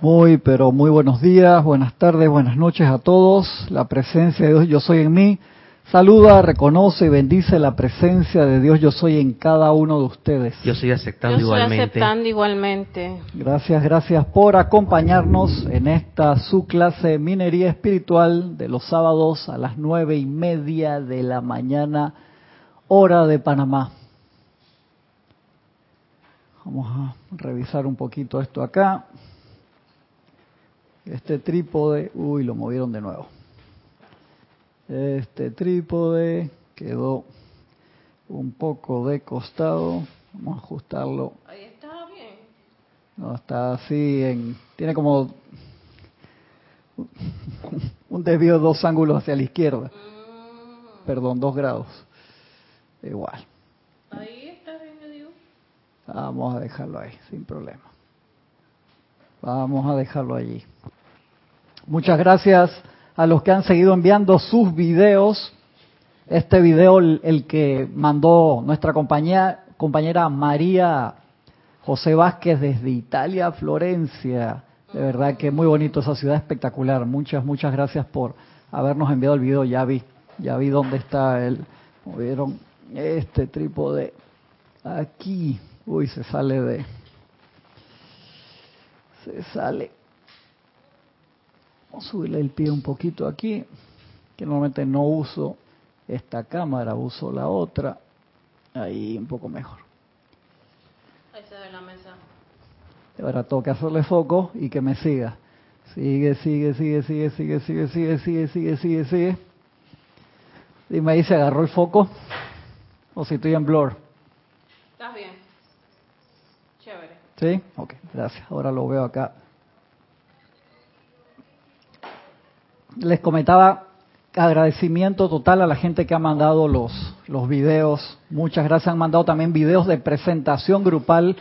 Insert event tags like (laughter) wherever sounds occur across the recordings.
Muy, pero muy buenos días, buenas tardes, buenas noches a todos. La presencia de Dios Yo Soy en mí. Saluda, reconoce y bendice la presencia de Dios Yo Soy en cada uno de ustedes. Yo estoy aceptando Yo estoy igualmente. aceptando igualmente. Gracias, gracias por acompañarnos en esta su clase Minería Espiritual de los sábados a las nueve y media de la mañana, hora de Panamá. Vamos a revisar un poquito esto acá. Este trípode, uy, lo movieron de nuevo. Este trípode quedó un poco de costado. Vamos a ajustarlo. Ahí está bien. No, está así en... Tiene como (laughs) un desvío de dos ángulos hacia la izquierda. Perdón, dos grados. Igual. Ahí está bien, yo digo. Vamos a dejarlo ahí, sin problema. Vamos a dejarlo allí. Muchas gracias a los que han seguido enviando sus videos. Este video, el, el que mandó nuestra compañía, compañera María José Vázquez desde Italia, Florencia. De verdad que muy bonito esa ciudad espectacular. Muchas, muchas gracias por habernos enviado el video. Ya vi, ya vi dónde está el, movieron este trípode aquí. Uy, se sale de, se sale. Vamos a subirle el pie un poquito aquí, que normalmente no uso esta cámara, uso la otra. Ahí un poco mejor. Ahí se ve la mesa. Ahora tengo que hacerle foco y que me siga. Sigue, sigue, sigue, sigue, sigue, sigue, sigue, sigue, sigue, sigue, sigue. Dime ahí si agarró el foco o si estoy en blur. ¿Estás bien? Chévere. ¿Sí? Ok, gracias. Ahora lo veo acá. Les comentaba agradecimiento total a la gente que ha mandado los, los videos. Muchas gracias. Han mandado también videos de presentación grupal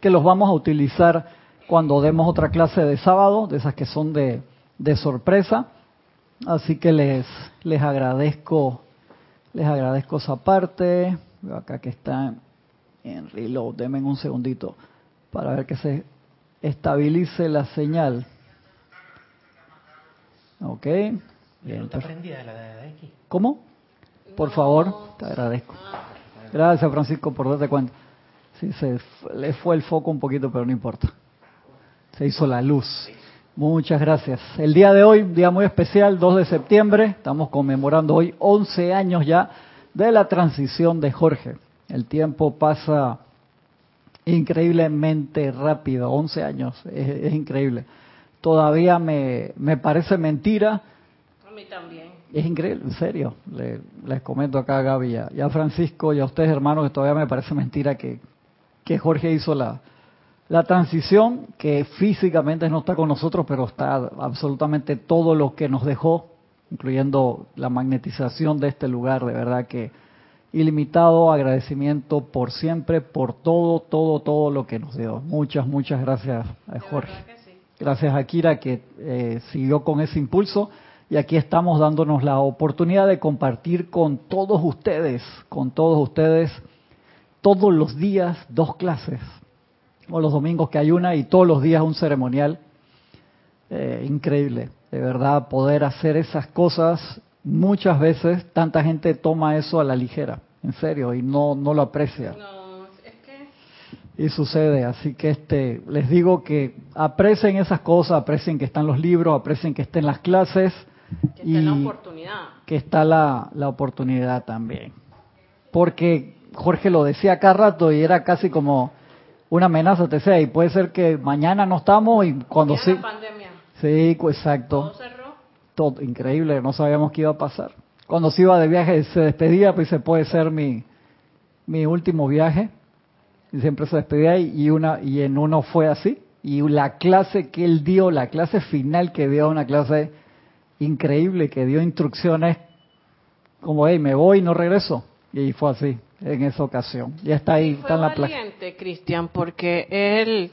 que los vamos a utilizar cuando demos otra clase de sábado, de esas que son de, de sorpresa. Así que les, les agradezco, les agradezco esa parte. Veo acá que está en reload. Denme un segundito para ver que se estabilice la señal. Ok. Bien, ¿No está perfecto. prendida la de aquí? ¿Cómo? Por No. favor, te agradezco. Ah, Gracias, Francisco, por darte cuenta. Sí, se le fue el foco un poquito, pero no importa. Se hizo la luz. Muchas gracias. El día de hoy, día muy especial, 2 de septiembre, estamos conmemorando hoy 11 años ya de la transición de Jorge. El tiempo pasa increíblemente rápido, 11 años, es, es increíble. Todavía me, me parece mentira, a mí también. es increíble, en serio. Le- les comento acá a Gaby y a, y a Francisco y a ustedes, hermanos, que todavía me parece mentira que, que Jorge hizo la, la transición, que físicamente no está con nosotros, pero está absolutamente todo lo que nos dejó, incluyendo la magnetización de este lugar, de verdad que ilimitado agradecimiento por siempre, por todo, todo, todo lo que nos dio. Muchas, muchas gracias a De Jorge. Gracias a Kira que eh, siguió con ese impulso y aquí estamos dándonos la oportunidad de compartir con todos ustedes, con todos ustedes, todos los días dos clases, o los domingos que hay una y todos los días un ceremonial. Eh, increíble, de verdad, poder hacer esas cosas. Muchas veces tanta gente toma eso a la ligera, en serio, y no, no lo aprecia. Y sucede, así que este, les digo que aprecien esas cosas, aprecien que están los libros, aprecien que estén las clases que y está la oportunidad. que está la, la oportunidad también. Porque Jorge lo decía acá rato y era casi como una amenaza, te decía, y puede ser que mañana no estamos y cuando sí, pandemia. sí, pues, exacto, Todo cerró. todo increíble, no sabíamos qué iba a pasar. Cuando se iba de viaje se despedía, pues dice, puede ser mi, mi último viaje. Y siempre se despedía y, una y en uno fue así. Y la clase que él dio, la clase final que dio, una clase increíble, que dio instrucciones como, hey, me voy y no regreso. Y fue así, en esa ocasión. Ya está ahí, Fue está en la placa. Cristian, porque él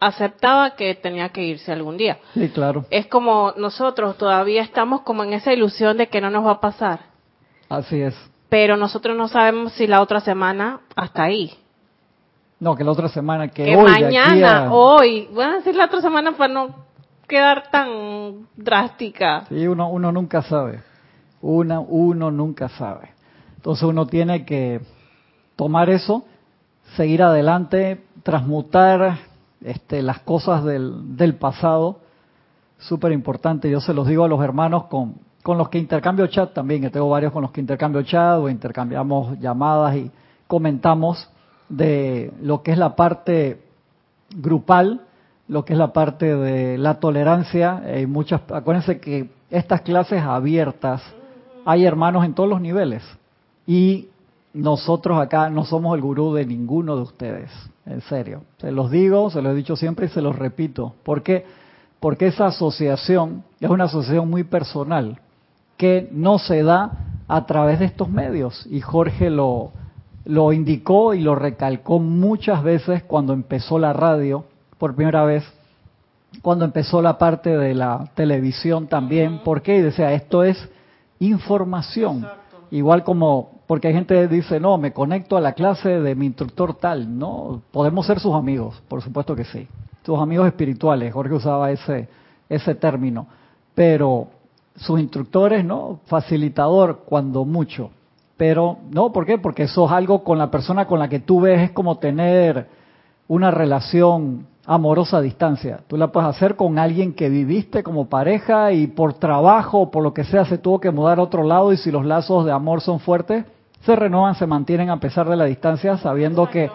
aceptaba que tenía que irse algún día. Sí, claro. Es como nosotros todavía estamos como en esa ilusión de que no nos va a pasar, Así es. Pero nosotros no sabemos si la otra semana hasta ahí. No, que la otra semana, que, que hoy, de aquí mañana, a- hoy, voy a decir la otra semana para no quedar tan drástica. Sí, uno, uno nunca sabe. Una, uno nunca sabe. Entonces uno tiene que tomar eso, seguir adelante, transmutar este, las cosas del, del pasado. Súper importante. Yo se los digo a los hermanos con, con los que intercambio chat también, que tengo varios con los que intercambio chat o intercambiamos llamadas y comentamos de lo que es la parte grupal, lo que es la parte de la tolerancia. Hay muchas, acuérdense que estas clases abiertas hay hermanos en todos los niveles y nosotros acá no somos el gurú de ninguno de ustedes, en serio. Se los digo, se los he dicho siempre y se los repito. ¿Por qué? Porque esa asociación es una asociación muy personal que no se da a través de estos medios y Jorge lo, lo indicó y lo recalcó muchas veces cuando empezó la radio por primera vez, cuando empezó la parte de la televisión también. ¿Por qué? Y decía, esto es información. Igual como, porque hay gente que dice, no, me conecto a la clase de mi instructor tal. No, podemos ser sus amigos, por supuesto que sí. Sus amigos espirituales, Jorge usaba ese, ese término. Pero sus instructores, ¿no? Facilitador, cuando mucho. Pero, no, ¿por qué? Porque eso es algo con la persona con la que tú ves, es como tener una relación amorosa a distancia. Tú la puedes hacer con alguien que viviste como pareja y por trabajo o por lo que sea se tuvo que mudar a otro lado y si los lazos de amor son fuertes, se renuevan, se mantienen a pesar de la distancia, sabiendo que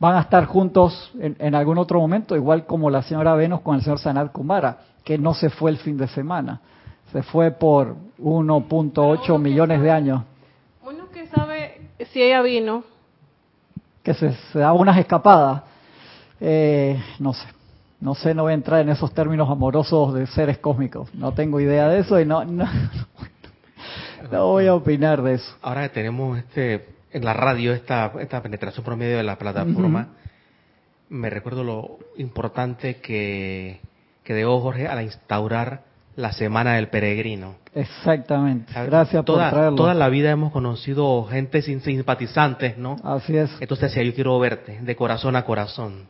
van a estar juntos en, en algún otro momento, igual como la señora Venus con el señor Sanat Kumara, que no se fue el fin de semana, se fue por 1.8 millones de años, Uno que sabe si ella vino, que se, se daba unas escapadas. Eh, no sé, no sé, no voy a entrar en esos términos amorosos de seres cósmicos. No tengo idea de eso y no, no, (laughs) no voy a opinar de eso. Ahora que tenemos este en la radio esta, esta penetración por medio de la plataforma, me recuerdo lo importante que, que dejó Jorge al instaurar la Semana del Peregrino. Exactamente. Gracias por toda, traerlo. Toda la vida hemos conocido gente sin simpatizantes, ¿no? Así es. Entonces decía, yo quiero verte, de corazón a corazón.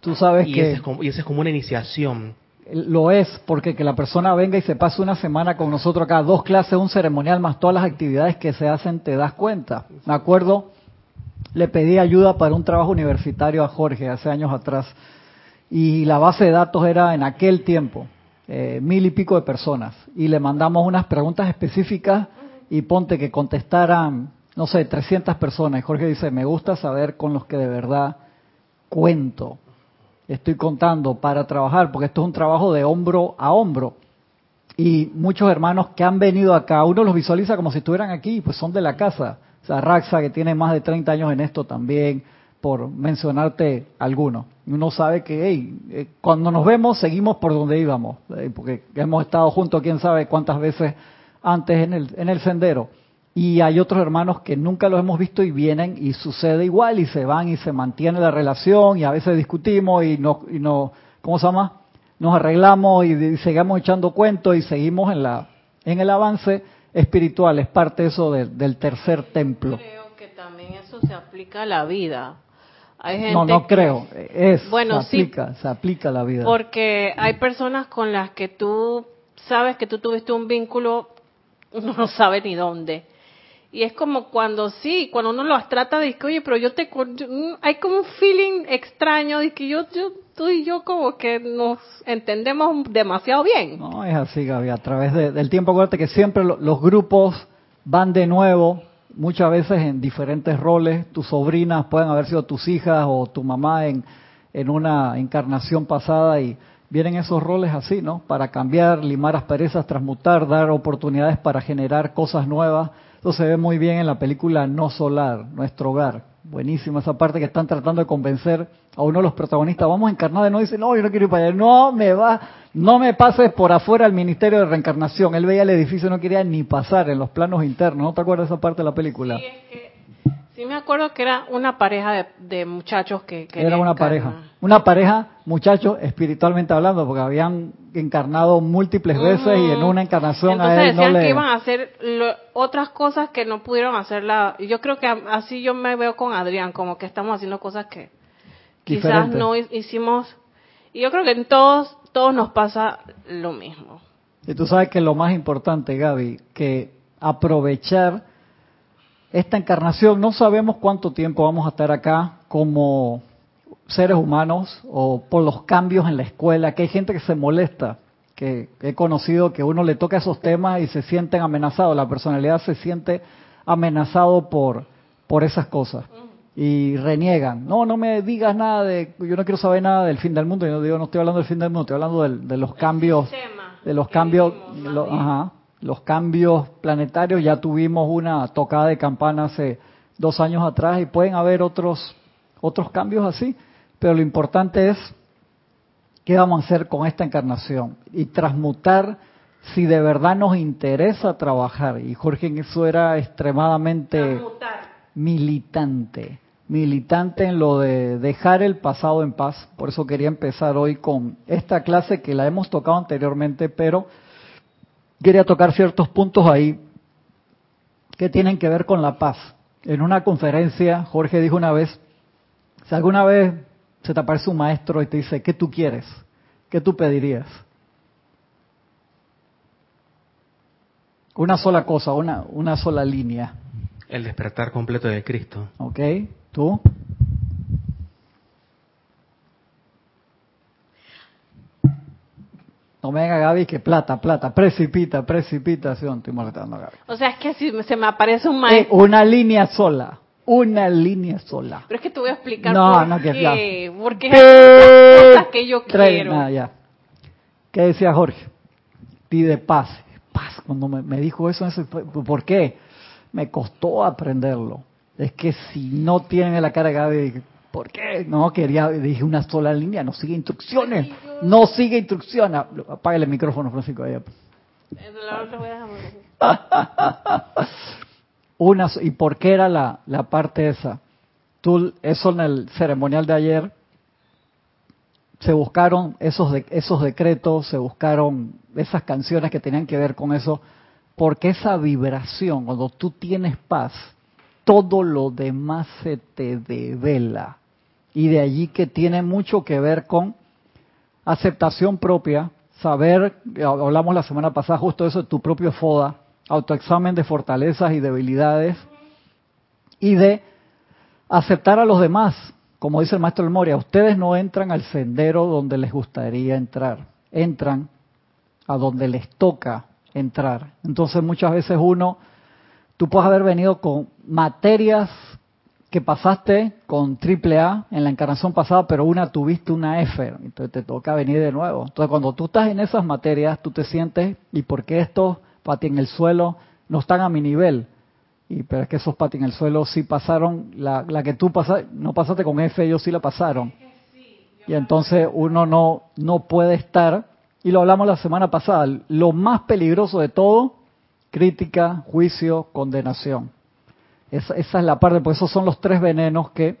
Tú sabes Y, que ese es como, y esa es como una iniciación. lo es porque que la persona venga y se pase una semana con nosotros acá, dos clases, un ceremonial más todas las actividades que se hacen, te das cuenta. Me acuerdo, le pedí ayuda para un trabajo universitario a Jorge hace años atrás y la base de datos era en aquel tiempo eh, mil y pico de personas y le mandamos unas preguntas específicas y ponte que contestaran, no sé, 300 personas. Jorge dice, me gusta saber con los que de verdad cuento estoy contando para trabajar, porque esto es un trabajo de hombro a hombro. Y muchos hermanos que han venido acá, uno los visualiza como si estuvieran aquí, pues son de la casa. O sea, Raxa, que tiene más de 30 años en esto también, por mencionarte algunos. Uno sabe que hey, eh, cuando nos vemos seguimos por donde íbamos, eh, porque hemos estado juntos quién sabe cuántas veces antes en el, en el sendero. Y hay otros hermanos que nunca los hemos visto y vienen y sucede igual y se van y se mantiene la relación y a veces discutimos y nos, y nos ¿cómo se llama? Nos arreglamos y, y seguimos echando cuentos y seguimos en la en el avance espiritual. Es parte eso de- del tercer templo. creo que también eso se aplica a la vida. Hay gente No, no que- creo. Es, Bueno, se sí. aplica, se aplica la vida. Porque hay personas con las que tú sabes que tú tuviste un vínculo, uno no sabe ni dónde. Y es como cuando sí, cuando uno los trata que, oye, pero yo te... yo- mm, hay como un feeling extraño de que yo, yo, tú y yo como que nos entendemos demasiado bien. No, es así, Gaby. A través de- del tiempo, acuérdate que siempre lo- los grupos van de nuevo, muchas veces en diferentes roles. Tus sobrinas pueden haber sido tus hijas o tu mamá en, una encarnación pasada y vienen esos roles así, ¿no? Para cambiar, limar asperezas, transmutar, dar oportunidades para generar cosas nuevas. Eso se ve muy bien en la película No Solar, Nuestro Hogar. Buenísima esa parte que están tratando de convencer a uno de los protagonistas. Vamos a encarnar de. Y dice, no, yo no quiero ir para allá. No me va, no me pases por afuera al Ministerio de Reencarnación. Él veía el edificio no quería ni pasar en los planos internos. ¿No te acuerdas de esa parte de la película? Sí, es que Sí, me acuerdo que era una pareja de, de muchachos que... Era una encarnar. pareja. Una pareja, muchachos, espiritualmente hablando, porque habían encarnado múltiples veces y en una encarnación Entonces a él no decían le... que iban a hacer lo- otras cosas que no pudieron hacerla. y Yo creo que así yo me veo con Adrián, como que estamos haciendo cosas que quizás no hi- hicimos. Y yo creo que en todos, todos nos pasa lo mismo. Y tú sabes que lo más importante, Gaby, que aprovechar esta encarnación, no sabemos cuánto tiempo vamos a estar acá como seres humanos o por los cambios en la escuela, que hay gente que se molesta, que he conocido que uno le toca esos temas y se sienten amenazados, la personalidad se siente amenazado por, por esas cosas y reniegan. No, no me digas nada de, yo no quiero saber nada del fin del mundo, yo no digo, no estoy hablando del fin del mundo, estoy hablando del- de los cambios de los cambios, vivimos, más lo- bien. ajá, los cambios planetarios. Ya tuvimos una tocada de campana hace dos años atrás y pueden haber otros otros cambios así. Pero lo importante es qué vamos a hacer con esta encarnación y transmutar si de verdad nos interesa trabajar. Y Jorge en eso era extremadamente Transmutar. militante, militante en lo de dejar el pasado en paz. Por eso quería empezar hoy con esta clase que la hemos tocado anteriormente, pero quería tocar ciertos puntos ahí que tienen que ver con la paz. En una conferencia, Jorge dijo una vez, si alguna vez se te aparece un maestro y te dice, ¿qué tú quieres? ¿Qué tú pedirías? Una sola cosa, una, una sola línea. El despertar completo de Cristo. ¿Ok? ¿Tú? No me venga Gaby que plata, plata, precipita, precipitación. Estoy molestando a Gaby. O sea, es que si se me aparece un Eh, maestro... una línea sola, una línea sola. Pero es que te voy a explicar No, por no, qué. Porque hay cosas que yo Trae- quiero. nada, ya. ¿Qué decía Jorge? Pide paz. Paz. Cuando me, me dijo eso, ese ¿por qué? Me costó aprenderlo. Es que si no tienen en la cara de ¿por qué? No, quería, dije una sola línea, no sigue instrucciones. No sigue instrucciones. Apágale el micrófono, Francisco. ahí. (laughs) Una, ¿Y por qué era la, la parte esa? Tú, eso en el ceremonial de ayer, se buscaron esos, de- esos decretos, se buscaron esas canciones que tenían que ver con eso, porque esa vibración, cuando tú tienes paz, todo lo demás se te devela. Y de allí que tiene mucho que ver con aceptación propia, saber, hablamos la semana pasada justo eso tu propio FODA, autoexamen de fortalezas y debilidades, y de aceptar a los demás. Como dice el maestro El Moria, ustedes no entran al sendero donde les gustaría entrar, entran a donde les toca entrar. Entonces muchas veces uno, tú puedes haber venido con materias que pasaste con triple A en la encarnación pasada, pero una tuviste una F, entonces te toca venir de nuevo. Entonces cuando tú estás en esas materias, tú te sientes, ¿y por qué estos pati en el suelo no están a mi nivel? Y pero es que esos pati en el suelo sí pasaron, la, la que tú pasaste, no pasaste con F, ellos sí la pasaron. Y entonces uno no, no puede estar, y lo hablamos la semana pasada, lo más peligroso de todo, crítica, juicio, condenación. Esa, esa es la parte, porque esos son los tres venenos que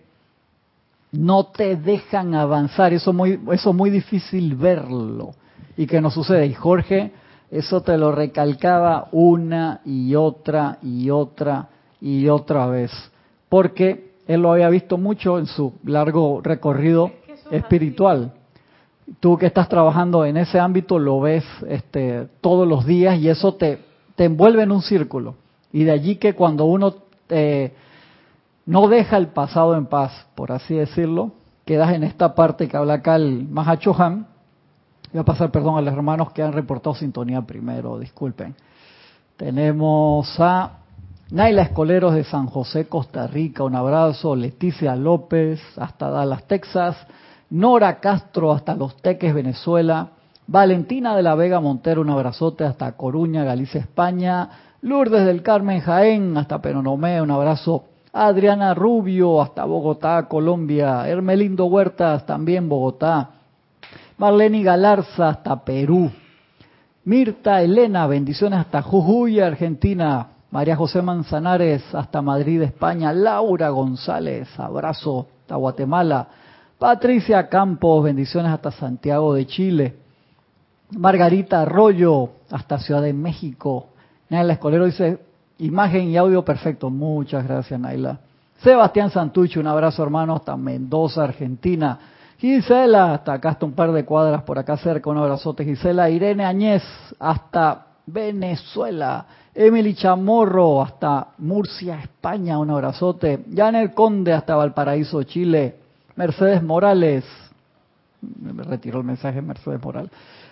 no te dejan avanzar. Eso es muy, eso es muy difícil verlo. ¿Y que nos sucede? Y Jorge, eso te lo recalcaba una y otra y otra y otra vez. Porque él lo había visto mucho en su largo recorrido espiritual. Tú que estás trabajando en ese ámbito lo ves este, todos los días y eso te, te envuelve en un círculo. Y de allí que cuando uno eh, no deja el pasado en paz, por así decirlo, quedas en esta parte que habla acá el Mahachohan. Voy a pasar perdón a los hermanos que han reportado sintonía primero, disculpen. Tenemos a Naila Escoleros de San José, Costa Rica, un abrazo. Leticia López, hasta Dallas, Texas. Nora Castro, hasta Los Teques, Venezuela. Valentina de la Vega Montero, un abrazote hasta Coruña, Galicia, España. Lourdes del Carmen Jaén, hasta Penonomé, un abrazo. Adriana Rubio, hasta Bogotá, Colombia. Hermelindo Huertas, también Bogotá. Marlene Galarza, hasta Perú. Mirta Elena, bendiciones hasta Jujuy, Argentina. María José Manzanares hasta Madrid, España. Laura González, abrazo hasta Guatemala. Patricia Campos, bendiciones hasta Santiago de Chile. Margarita Arroyo hasta Ciudad de México. Naila Escolero dice, imagen y audio perfecto. Muchas gracias, Naila. Sebastián Santucho, un abrazo hermano hasta Mendoza, Argentina. Gisela, hasta acá, hasta un par de cuadras por acá cerca, un abrazote. Gisela Irene Añez, hasta Venezuela. Emily Chamorro, hasta Murcia, España, un abrazote. Janet Conde, hasta Valparaíso, Chile. Mercedes Morales, me retiró el mensaje Mercedes Morales.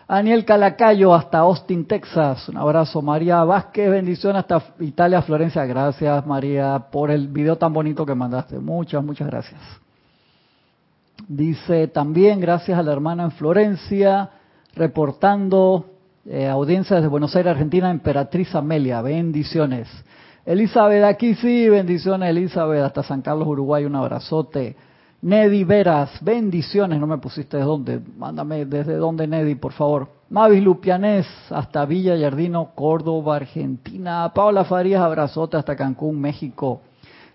Aniel Calacayo hasta Austin, Texas. Un abrazo, María Vázquez. Bendiciones hasta Italia, Florencia. Gracias, María, por el video tan bonito que mandaste. Muchas, muchas gracias. Dice también, gracias a la hermana en Florencia, reportando eh, audiencia desde Buenos Aires, Argentina, Emperatriz Amelia. Bendiciones. Elizabeth, aquí sí, bendiciones, Elizabeth, hasta San Carlos, Uruguay. Un abrazote. Nedi Veras, bendiciones, no me pusiste de dónde, mándame desde dónde Nedi, por favor. Mavis Lupianés, hasta Villa Yardino, Córdoba, Argentina. Paola Farías, abrazote hasta Cancún, México.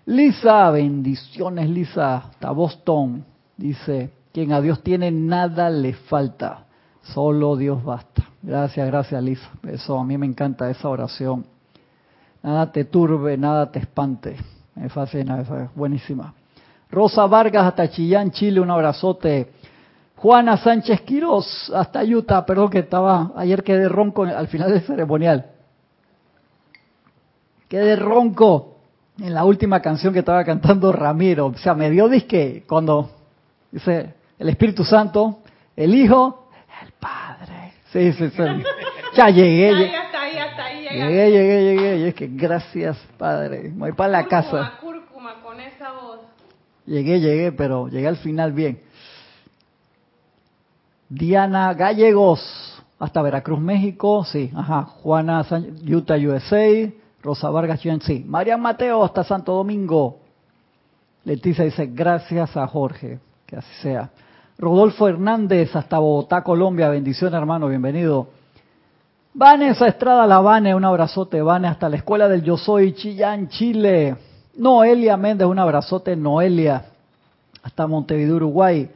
Lisa, bendiciones Lisa, hasta Boston. Dice, quien a Dios tiene nada le falta, solo Dios basta. Gracias, gracias Lisa. Eso a mí me encanta esa oración. Nada te turbe, nada te espante. Me fascina, esa es buenísima. Rosa Vargas hasta Chillán, Chile, un abrazote. Juana Sánchez Quiroz hasta Utah, perdón que estaba, ayer quedé ronco al final del ceremonial. Quedé ronco en la última canción que estaba cantando Ramiro. O sea, me dio disque cuando dice el Espíritu Santo, el Hijo, el Padre. Sí, sí, sí. Ya llegué. Ya, llegué. ya está ahí, ya está ahí. ya. Llegué, llegué, llegué. Y es que gracias, Padre. Me voy para la casa. Cúrcuma, con esa voz. Llegué, llegué, pero llegué al final bien. Diana Gallegos, hasta Veracruz, México, sí, ajá. Juana Utah, USA. Rosa Vargas, sí. María Mateo, hasta Santo Domingo. Leticia dice, gracias a Jorge, así sea. Rodolfo Hernández, hasta Bogotá, Colombia. Bendiciones, hermano, bienvenido. Vanessa Estrada Lavane, un abrazote, Vane, hasta la Escuela del Yo Soy, Chillán, Chile. Noelia Méndez, un abrazote, Noelia, hasta Montevideo, Uruguay.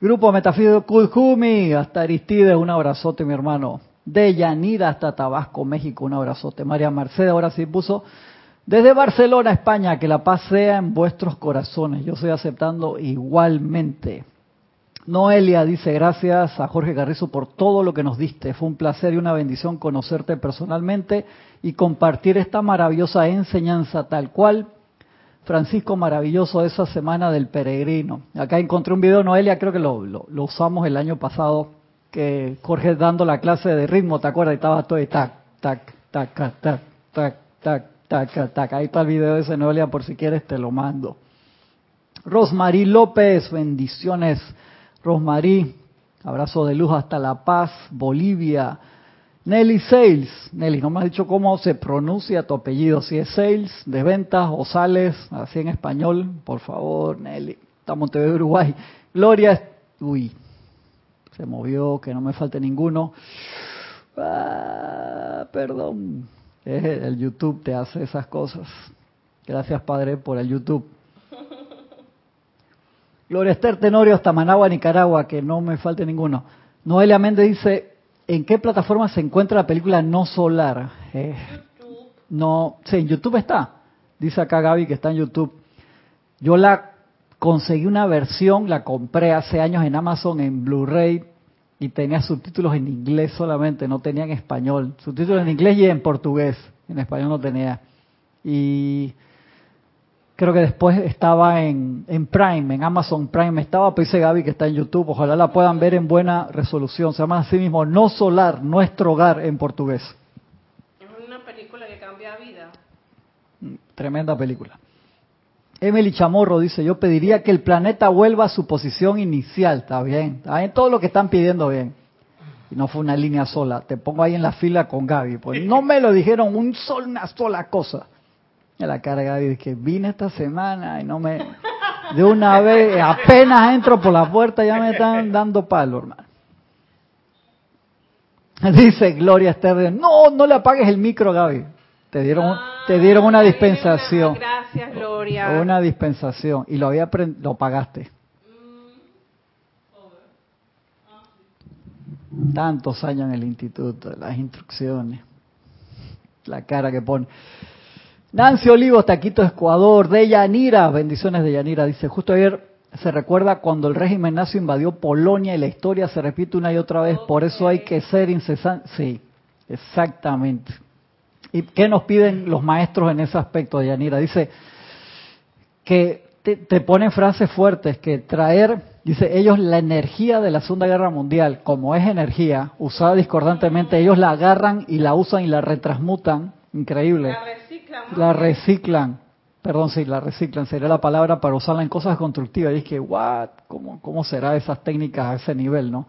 Grupo Metafísico Kujumi, hasta Aristides, un abrazote, mi hermano. De hasta Tabasco, México, un abrazote. María Mercedes, ahora sí puso. Desde Barcelona, España, que la paz sea en vuestros corazones. Yo estoy aceptando igualmente. Noelia dice, gracias a Jorge Carrizo por todo lo que nos diste. Fue un placer y una bendición conocerte personalmente y compartir esta maravillosa enseñanza tal cual. Francisco, maravilloso esa semana del peregrino. Acá encontré un video, Noelia, creo que lo, usamos el año pasado, que Jorge dando la clase de ritmo, ¿te acuerdas? Y estaba todo ahí, tac, tac, tac, tac, tac, tac, tac, tac, tac. Ahí está el video de ese Noelia, por si quieres te lo mando. Rosmarí López, bendiciones. Rosmarí, abrazo de luz hasta La Paz, Bolivia. Nelly Sales, Nelly, no me has dicho cómo se pronuncia tu apellido, si es Sales, de ventas o Sales, así en español, por favor, Nelly. Estamos TV Uruguay. Gloria, uy, se movió, que no me falte ninguno. Ah, perdón, el YouTube te hace esas cosas. Gracias, Padre, por el YouTube. (laughs) Gloria Esther Tenorio hasta Managua, Nicaragua, que no me falte ninguno. Noelia Méndez dice, ¿en qué plataforma se encuentra la película No Solar? Eh, no, sí, en YouTube está. Dice acá Gaby que está en YouTube. Yo la conseguí una versión, la compré hace años en Amazon en Blu-ray y tenía subtítulos en inglés solamente, no tenía en español. Subtítulos en inglés y en portugués, en español no tenía. Y creo que después estaba en, en Prime, en Amazon Prime estaba, pero dice Gaby que está en YouTube, ojalá la puedan ver en buena resolución. Se llama así mismo No Solar, Nuestro Hogar en portugués. Es una película que cambia vida. Tremenda película. Emily Chamorro dice, yo pediría que el planeta vuelva a su posición inicial. Está bien, está bien, todo lo que están pidiendo bien. Y no fue una línea sola. Te pongo ahí en la fila con Gaby. Pues no me lo dijeron un sol, una sola cosa. Y la cara de Gaby dice que vine esta semana y no me... De una vez, apenas entro por la puerta ya me están dando palo, hermano. Dice Gloria Esther, no, no le apagues el micro, Gaby. te dieron, te dieron una dispensación. Gracias, Gloria. Una dispensación. Y lo había lo pagaste. Tantos años en el instituto, las instrucciones. La cara que pone. Nancy Olivos, Taquito Ecuador, de Yanira, bendiciones de Yanira, dice, justo ayer se recuerda cuando el régimen nazi invadió Polonia y la historia se repite una y otra vez, por eso hay que ser incesante. Sí, exactamente. ¿Y qué nos piden los maestros en ese aspecto Yanira? Dice que te, te ponen frases fuertes, que traer, dice, ellos la energía de la Segunda Guerra Mundial, como es energía, usada discordantemente, ellos la agarran y la usan y la retransmutan, increíble. La reciclan. La reciclan. Perdón, sí, la reciclan, sería la palabra para usarla en cosas constructivas. Y es que, what, ¿cómo, cómo será esas técnicas a ese nivel, no?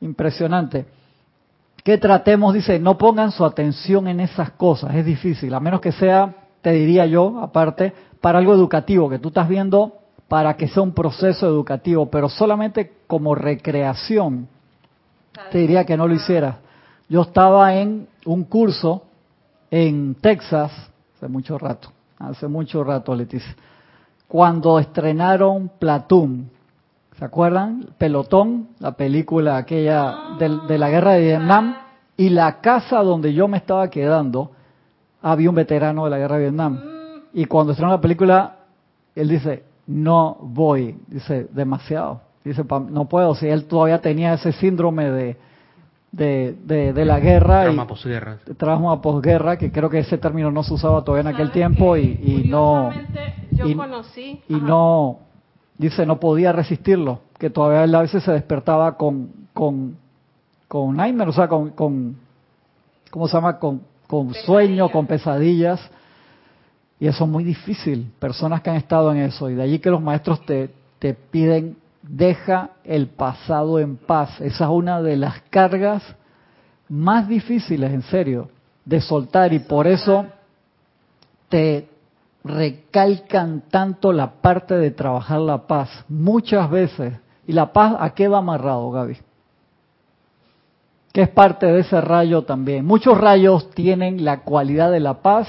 Impresionante. Que tratemos, dice, no pongan su atención en esas cosas, es difícil, a menos que sea, te diría yo, aparte, para algo educativo, que tú estás viendo para que sea un proceso educativo, pero solamente como recreación, te diría que no lo hicieras. Yo estaba en un curso en Texas, hace mucho rato, hace mucho rato, Leticia, cuando estrenaron Platoon. ¿Se acuerdan? Pelotón, la película aquella del- de, la guerra de Vietnam, y la casa donde yo me estaba quedando, había un veterano de la guerra de Vietnam. Y cuando estrenó la película, él dice, no voy, dice, demasiado. Dice, "Pa- no puedo, si él todavía tenía ese síndrome de, de, de, de la guerra. Trauma posguerra. trauma posguerra, que creo que ese término no se usaba todavía en aquel ¿Sabes tiempo y, y no Yo y- conocí. y ajá. no dice no podía resistirlo, que todavía él a veces se despertaba con con con nightmare, o sea, con, con ¿cómo se llama? con con sueño, con pesadillas. Y eso es muy difícil, personas que han estado en eso. Y de allí que los maestros te, te piden, deja el pasado en paz. Esa es una de las cargas más difíciles, en serio, de soltar. Y por eso te recalcan tanto la parte de trabajar la paz. Muchas veces. ¿Y la paz a qué va amarrado, Gaby? Que es parte de ese rayo también. Muchos rayos tienen la cualidad de la paz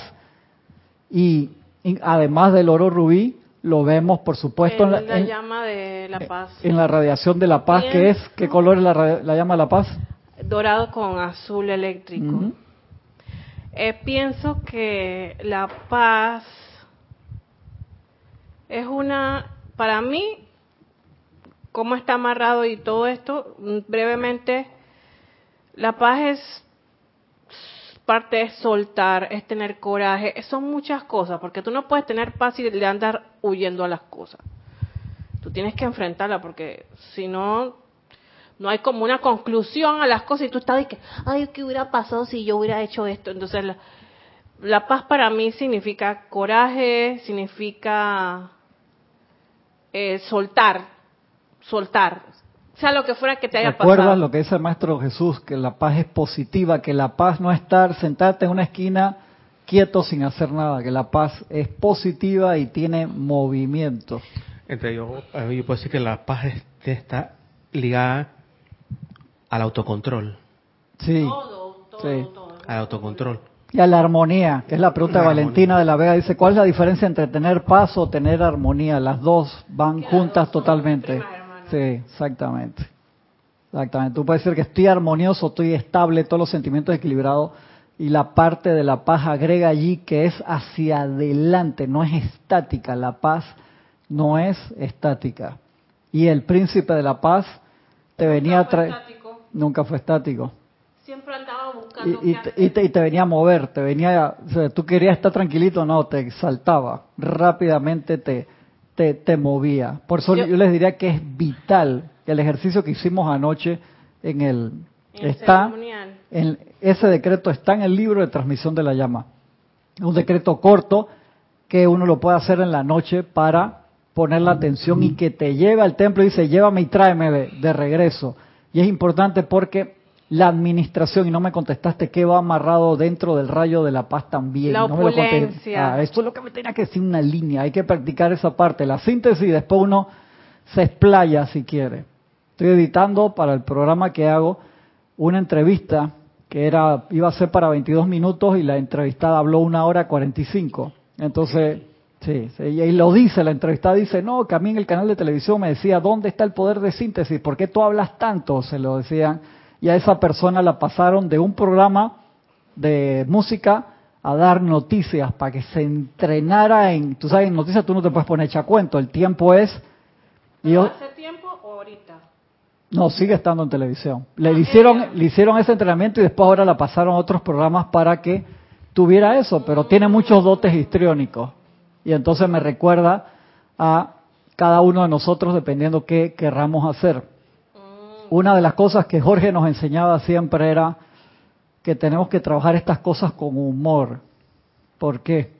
y, y además del oro rubí, lo vemos, por supuesto, en la, En la en- llama de la paz. en la radiación de la paz, que es, ¿qué color es la, llama de la paz? Dorado con azul eléctrico. Eh, pienso que la paz es una, para mí, cómo está amarrado y todo esto, mm, brevemente, la paz es parte de soltar, es tener coraje, son muchas cosas, porque tú no puedes tener paz y andar huyendo a las cosas. Tú tienes que enfrentarla, porque si no, no hay como una conclusión a las cosas y tú estás de que, ay, ¿qué hubiera pasado si yo hubiera hecho esto? Entonces, la, la paz para mí significa coraje, significa eh, soltar, soltar, sea lo que fuera que te haya ¿Recuerdas pasado. lo que dice el Maestro Jesús? Que la paz es positiva, que la paz no es estar sentarte en una esquina quieto sin hacer nada, que la paz es positiva y tiene movimiento. Entre yo, eh, yo puedo decir que la paz este- está ligada al autocontrol. Sí, Todo, todo, sí. todo. Al autocontrol. Y a la armonía, que es la pregunta de Valentina armonía. de la Vega. Dice, ¿cuál es la diferencia entre tener paz o tener armonía? Las dos van las juntas dos totalmente. primas. Sí, exactamente. Exactamente. Tú puedes decir que estoy armonioso, estoy estable, todos los sentimientos equilibrados. Y la parte de la paz agrega allí que es hacia adelante, no es estática. La paz no es estática. Y el príncipe de la paz te venía a traer... Nunca fue estático Siempre andaba buscando y, y te, y te- y te venía a mover, te venía, o sea, tú querías estar tranquilito, no, te saltaba, rápidamente te, te, te movía. Por eso yo, Yo- les diría que es vital el ejercicio que hicimos anoche en el, En está, en, ese decreto está en el libro de transmisión de la llama. Un decreto corto que uno lo puede hacer en la noche para poner la atención y que te lleve al templo y dice, llévame y tráeme de, de regreso. Y es importante porque la administración, y no me contestaste, que va amarrado dentro del rayo de la paz también. La no me lo conté- opulencia. Ah, esto es lo que me tenía que decir una línea, hay que practicar esa parte, la síntesis, y después uno se explaya si quiere. Estoy editando para el programa que hago una entrevista que era iba a ser para 22 minutos y la entrevistada habló una hora 45. Entonces, sí, sí, y lo dice, la entrevistada dice, no, que a mí en el canal de televisión me decía, ¿dónde está el poder de síntesis? ¿Por qué tú hablas tanto? Se lo decían. Y a esa persona la pasaron de un programa de música a dar noticias para que se entrenara en, tú sabes, en noticias tú no te puedes poner hecha cuento, el tiempo es... ¿Hace tiempo o ahorita? No, sigue estando en televisión. Le, ah, hicieron, le hicieron ese entrenamiento y después ahora la pasaron a otros programas para que tuviera eso, pero tiene muchos dotes histriónicos. Y entonces me recuerda a cada uno de nosotros dependiendo qué querramos hacer. Una de las cosas que Jorge nos enseñaba siempre era que tenemos que trabajar estas cosas con humor. ¿Por qué?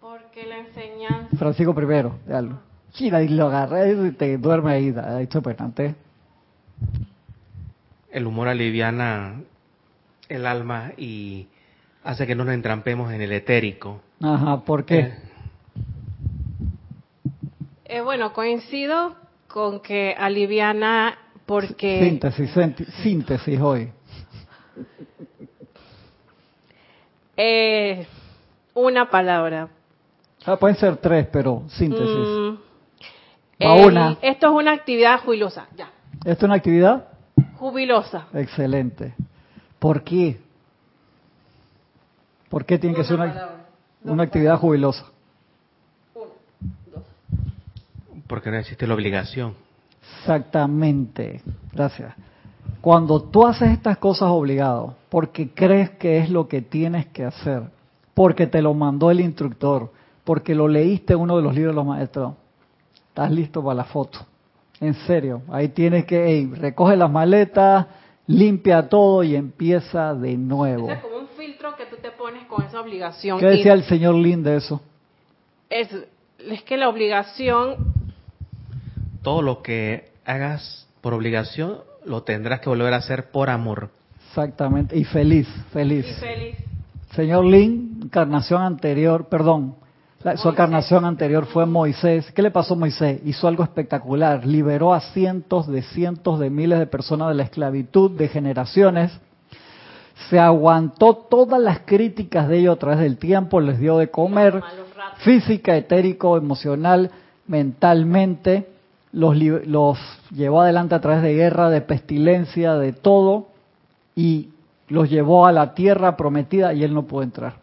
Porque la enseñanza... Francisco primero, algo. China y lo agarré y te duerme ahí, hecho penante. El humor aliviana el alma y hace que no nos entrampemos en el etérico. Ajá, ¿por qué? Eh, eh bueno, coincido con que aliviana porque... Síntesis, síntesis hoy. Eh, una palabra. Ah, pueden ser tres, pero síntesis. Mm, una. Esto es una actividad jubilosa, ya. ¿Esto es una actividad? Jubilosa. Excelente. ¿Por qué? ¿Por qué tiene que ser una, una actividad jubilosa? Uno, dos. Porque no existe la obligación. Exactamente. Gracias. Cuando tú haces estas cosas obligado, porque crees que es lo que tienes que hacer, porque te lo mandó el instructor, porque lo leíste en uno de los libros de los maestros, estás listo para la foto. En serio, ahí tienes que, recoge las maletas, limpia todo y empieza de nuevo. Es como un filtro que tú te pones con esa obligación. ¿Qué decía el señor Lin de eso? Es, es que la obligación... Todo lo que hagas por obligación lo tendrás que volver a hacer por amor. Exactamente, y feliz, feliz. Y feliz. Señor Lin, encarnación anterior, perdón, su encarnación anterior fue Moisés. ¿Qué le pasó a Moisés? Hizo algo espectacular, liberó a cientos de cientos de miles de personas de la esclavitud, de generaciones. Se aguantó todas las críticas de ellos a través del tiempo, les dio de comer, física, etérico, emocional, mentalmente los, los llevó adelante a través de guerra, de pestilencia, de todo, y los llevó a la tierra prometida y él no pudo entrar.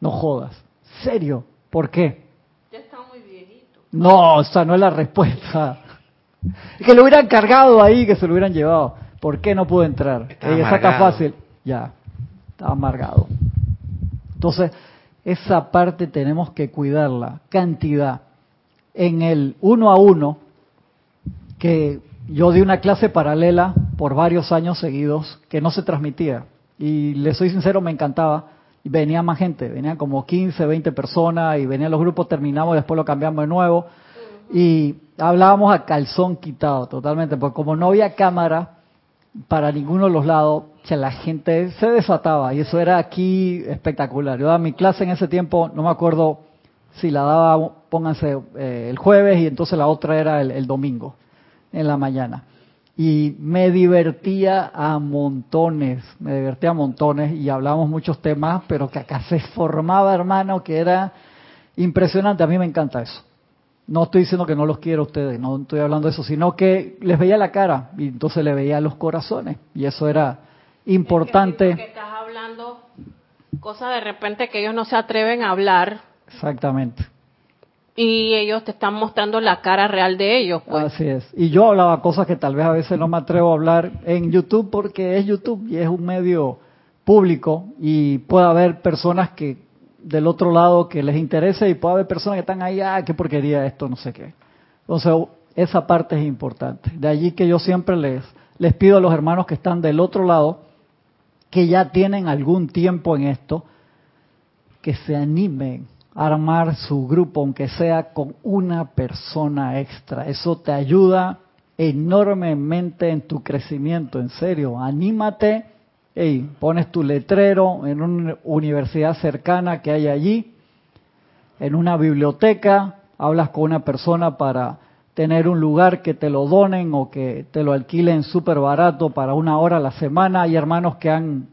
No jodas. ¿Serio? ¿Por qué? Ya está muy viejito. No, esa no es la respuesta. (laughs) Que lo hubieran cargado ahí, que se lo hubieran llevado. ¿Por qué no pudo entrar? Ella está fácil. Ya, estaba amargado. Entonces, esa parte tenemos que cuidarla. Cantidad. En el uno a uno, que yo di una clase paralela por varios años seguidos que no se transmitía. Y le soy sincero, me encantaba. Venía más gente, venían como 15, 20 personas y venían los grupos, terminamos y después lo cambiamos de nuevo. Y hablábamos a calzón quitado totalmente, porque como no había cámara para ninguno de los lados, que la gente se desataba y eso era aquí espectacular. Yo daba mi clase en ese tiempo, no me acuerdo si la daba, pónganse, eh, el jueves y entonces la otra era el domingo en la mañana. Y me divertía a montones, me divertía a montones y hablábamos muchos temas, pero que acá se formaba, hermano, que era impresionante. A mí me encanta eso. No estoy diciendo que no los quiero a ustedes, no estoy hablando de eso, sino que les veía la cara y entonces le veía los corazones y eso era importante. Es que estás hablando cosas de repente que ellos no se atreven a hablar. Exactamente y ellos te están mostrando la cara real de ellos. Pues. Así es. Y yo hablaba cosas que tal vez a veces no me atrevo a hablar en YouTube porque es YouTube y es un medio público y puede haber personas que del otro lado que les interese y puede haber personas que están ahí, ah, qué porquería esto, no sé qué. Entonces, esa parte es importante. De allí que yo siempre les, les pido a los hermanos que están del otro lado, que ya tienen algún tiempo en esto, que se animen armar su grupo, aunque sea con una persona extra. Eso te ayuda enormemente en tu crecimiento, en serio. Anímate, hey, pones tu letrero en una universidad cercana que hay allí, en una biblioteca, hablas con una persona para tener un lugar que te lo donen o que te lo alquilen súper barato para una hora a la semana. Hay hermanos que han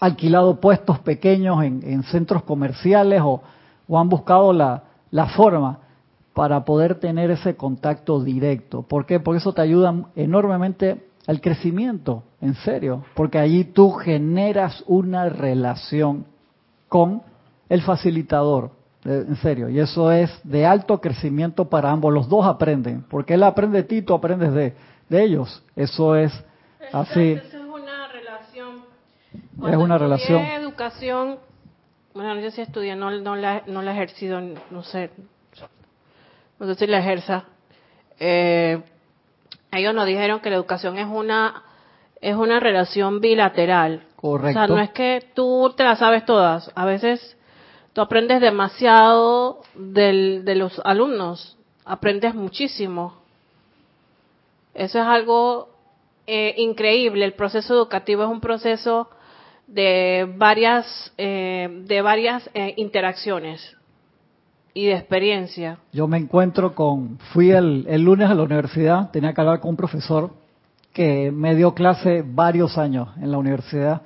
alquilado puestos pequeños en, centros comerciales o, han buscado la, la, forma para poder tener ese contacto directo. ¿Por qué? Porque eso te ayuda enormemente al crecimiento, en serio, porque allí tú generas una relación con el facilitador, en serio, y eso es de alto crecimiento para ambos. Los dos aprenden, porque él aprende de ti, tú aprendes de, ellos. Eso es así. es una relación. es una relación. educación, bueno, yo sí estudié, no, no, la, no la he ejercido, no sé, no sé si la ejerza. Eh, ellos nos dijeron que la educación es una es una relación bilateral. Correcto. O sea, no es que tú te la sabes todas. A veces tú aprendes demasiado del, de los alumnos, aprendes muchísimo. Eso es algo eh, increíble. El proceso educativo es un proceso de varias, eh, de varias eh, interacciones y de experiencia. Yo me encuentro con, fui el, el lunes a la universidad, tenía que hablar con un profesor que me dio clase varios años en la universidad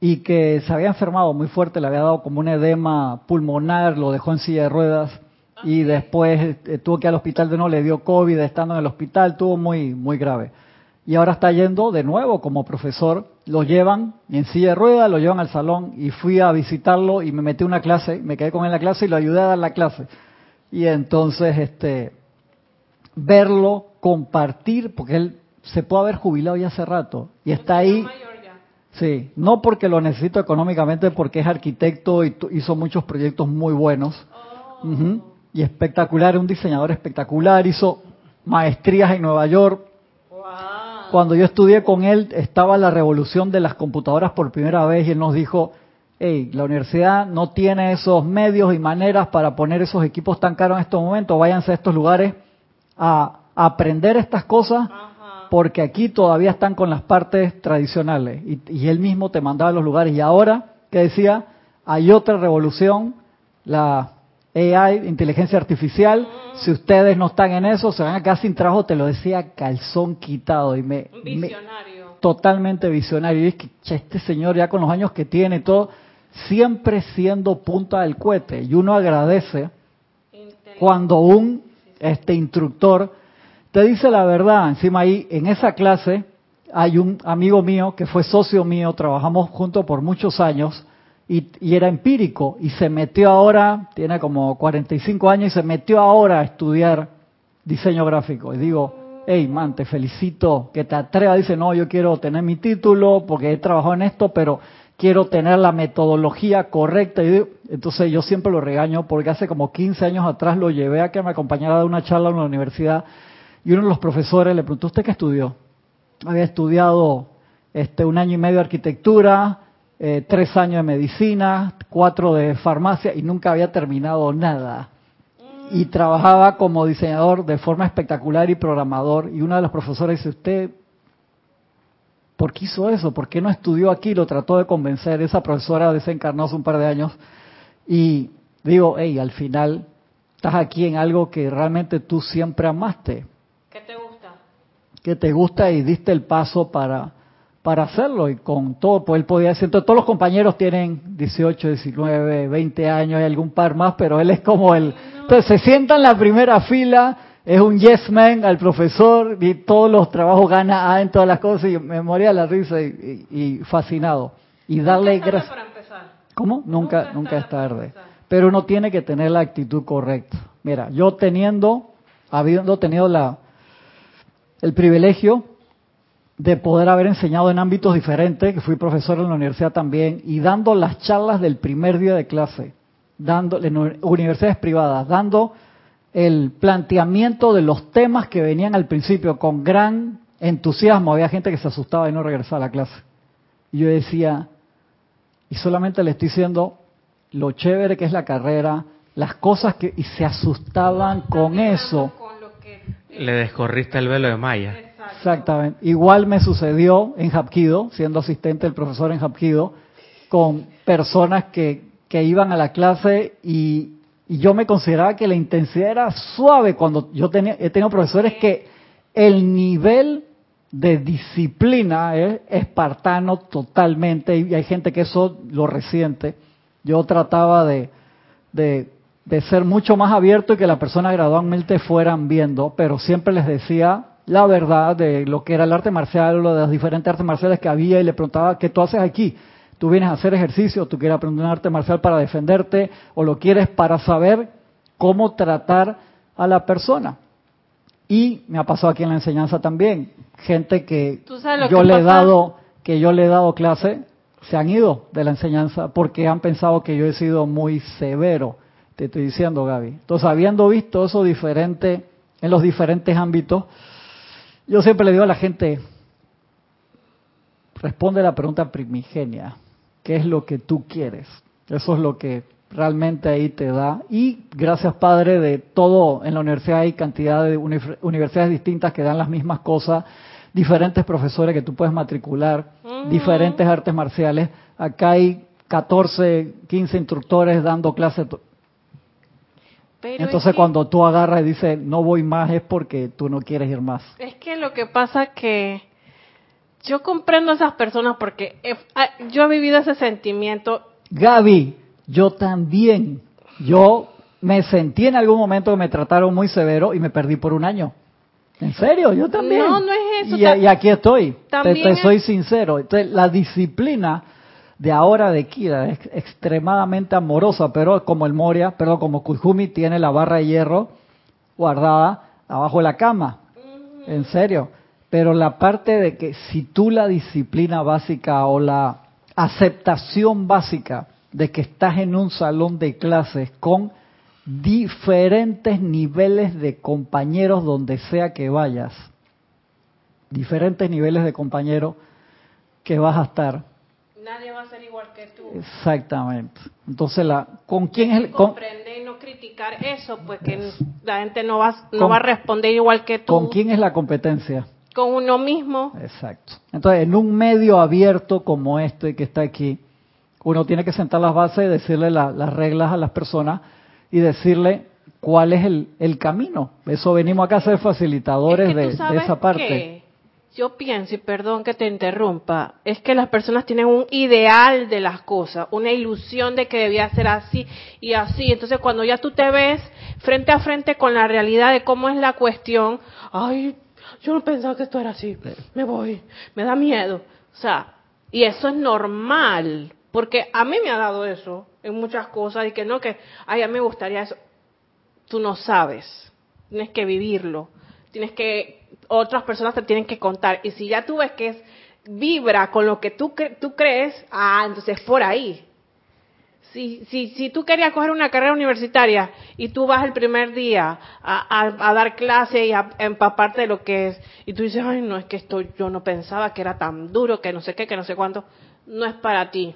y que se había enfermado muy fuerte, le había dado como un edema pulmonar, lo dejó en silla de ruedas y después eh, tuvo que ir al hospital de nuevo, le dio COVID estando en el hospital, tuvo muy, muy grave. Y ahora está yendo de nuevo como profesor, lo llevan en silla de ruedas, lo llevan al salón y fui a visitarlo y me metí una clase, me quedé con él en la clase y lo ayudé a dar la clase. Y entonces, este, verlo, compartir, porque él se puede haber jubilado ya hace rato y está ahí Sí, no porque lo necesito económicamente, porque es arquitecto y hizo muchos proyectos muy buenos. Oh. Y espectacular, un diseñador espectacular, hizo maestrías en Nueva York. Cuando yo estudié con él, estaba la revolución de las computadoras por primera vez y él nos dijo, hey, la universidad no tiene esos medios y maneras para poner esos equipos tan caros en estos momentos, váyanse a estos lugares a aprender estas cosas porque aquí todavía están con las partes tradicionales y, él mismo te mandaba a los lugares. Y ahora que decía hay otra revolución la AI inteligencia artificial si ustedes no están en eso se van a quedar sin trabajo te lo decía calzón quitado y me, visionario. totalmente visionario. Y es que este señor ya con los años que tiene todo siempre siendo punta del cohete. Y uno agradece cuando un este instructor te dice la verdad. Encima ahí, en esa clase, hay un amigo mío que fue socio mío, trabajamos juntos por muchos años y, era empírico y se metió ahora, tiene como 45 años y se metió ahora a estudiar diseño gráfico. Y digo, hey man, te felicito que te atrevas. Dice, no, yo quiero tener mi título porque he trabajado en esto, pero quiero tener la metodología correcta. Y entonces yo siempre lo regaño porque hace como 15 años atrás lo llevé a que me acompañara de una charla en la universidad y uno de los profesores le preguntó, ¿usted qué estudió? Había estudiado este, un año y medio de arquitectura, eh, tres años de medicina, cuatro de farmacia y nunca había terminado nada. Y trabajaba como diseñador de forma espectacular y programador. Y uno de los profesores dice, ¿usted por qué hizo eso? ¿Por qué no estudió aquí? Lo trató de convencer. Esa profesora desencarnó hace un par de años. Y digo, hey, al final estás aquí en algo que realmente tú siempre amaste que te gusta y diste el paso para, para hacerlo y con todo, pues él podía decir, todos los compañeros tienen 18, 19, 20 años, hay algún par más, pero él es como el, entonces se sienta en la primera fila, es un yes man al profesor y todos los trabajos gana A en todas las cosas y me moría la risa y, fascinado. Y darle gracias. ¿Cómo? Nunca, nunca, es tarde. Pero uno tiene que tener la actitud correcta. Mira, yo teniendo, habiendo tenido la, el privilegio de poder haber enseñado en ámbitos diferentes, que fui profesor en la universidad también, y dando las charlas del primer día de clase, dando en universidades privadas, dando el planteamiento de los temas que venían al principio con gran entusiasmo. Había gente que se asustaba y no regresaba a la clase. Y yo decía, y solamente le estoy diciendo lo chévere que es la carrera, las cosas que, y se asustaban con eso. Le descorriste el velo de Maya. Exactamente. Igual me sucedió en Hapkido, siendo asistente del profesor en Hapkido, con personas que, que iban a la clase y Y yo me consideraba que la intensidad era suave cuando yo tenía, he tenido profesores que el nivel de disciplina es espartano totalmente y hay gente que eso lo resiente. Yo trataba de, de, de ser mucho más abierto y que la persona gradualmente fueran viendo, pero siempre les decía la verdad de lo que era el arte marcial o de las diferentes artes marciales que había y le preguntaba, ¿qué tú haces aquí? ¿Tú vienes a hacer ejercicio? ¿Tú quieres aprender un arte marcial para defenderte? ¿O lo quieres para saber cómo tratar a la persona? Y me ha pasado aquí en la enseñanza también. Gente que yo le he dado, que yo le he dado clase, se han ido de la enseñanza porque han pensado que yo he sido muy severo. Te estoy diciendo, Gaby. Entonces, habiendo visto eso diferente en los diferentes ámbitos, yo siempre le digo a la gente, responde la pregunta primigenia, ¿qué es lo que tú quieres? Eso es lo que realmente ahí te da. Y gracias Padre de todo, en la universidad hay cantidad de universidades distintas que dan las mismas cosas, diferentes profesores que tú puedes matricular, diferentes artes marciales. Acá hay 14, 15 instructores dando clases entonces cuando tú agarras y dices, no voy más, es porque tú no quieres ir más. Es que lo que pasa que yo comprendo a esas personas porque ah, yo he vivido ese sentimiento. Gaby, yo también. Yo me sentí en algún momento que me trataron muy severo y me perdí por un año. ¿En serio? Yo también. No, no es eso. Y, aquí estoy. Te, soy sincero. Entonces, la disciplina de ahora de Kira es extremadamente amorosa, pero como el Moria, pero como Kujumi tiene la barra de hierro guardada abajo de la cama. En serio. Pero la parte de que si tú la disciplina básica o la aceptación básica de que estás en un salón de clases con diferentes niveles de compañeros donde sea que vayas, diferentes niveles de compañeros que vas a estar, Nadie va a ser igual que tú. Exactamente. Entonces, la, ¿con quién es el...? Comprender y no criticar eso, pues que la gente no va, no va a responder igual que tú. ¿Con quién es la competencia? Con uno mismo. Exacto. Entonces, en un medio abierto como este que está aquí, uno tiene que sentar las bases y decirle las reglas a las personas y decirle cuál es el, el camino. Eso venimos acá a ser facilitadores de, de, esa parte. Yo pienso, y perdón que te interrumpa, es que las personas tienen un ideal de las cosas, una ilusión de que debía ser así y así. Entonces, cuando ya tú te ves frente a frente con la realidad de cómo es la cuestión, ay, yo no pensaba que esto era así, me voy, me da miedo. O sea, y eso es normal, porque a mí me ha dado eso en muchas cosas y que no, que, ay, a mí me gustaría eso. Tú no sabes, tienes que vivirlo, tienes que otras personas te tienen que contar. Y si ya tú ves que es, vibra con lo que tú, tú crees, ah, entonces por ahí. Si, si, si tú querías coger una carrera universitaria y tú vas el primer día a, dar clase y a, empaparte de lo que es, y tú dices, ay, no, es que esto yo no pensaba que era tan duro, que no sé qué, que no sé cuánto, no es para ti.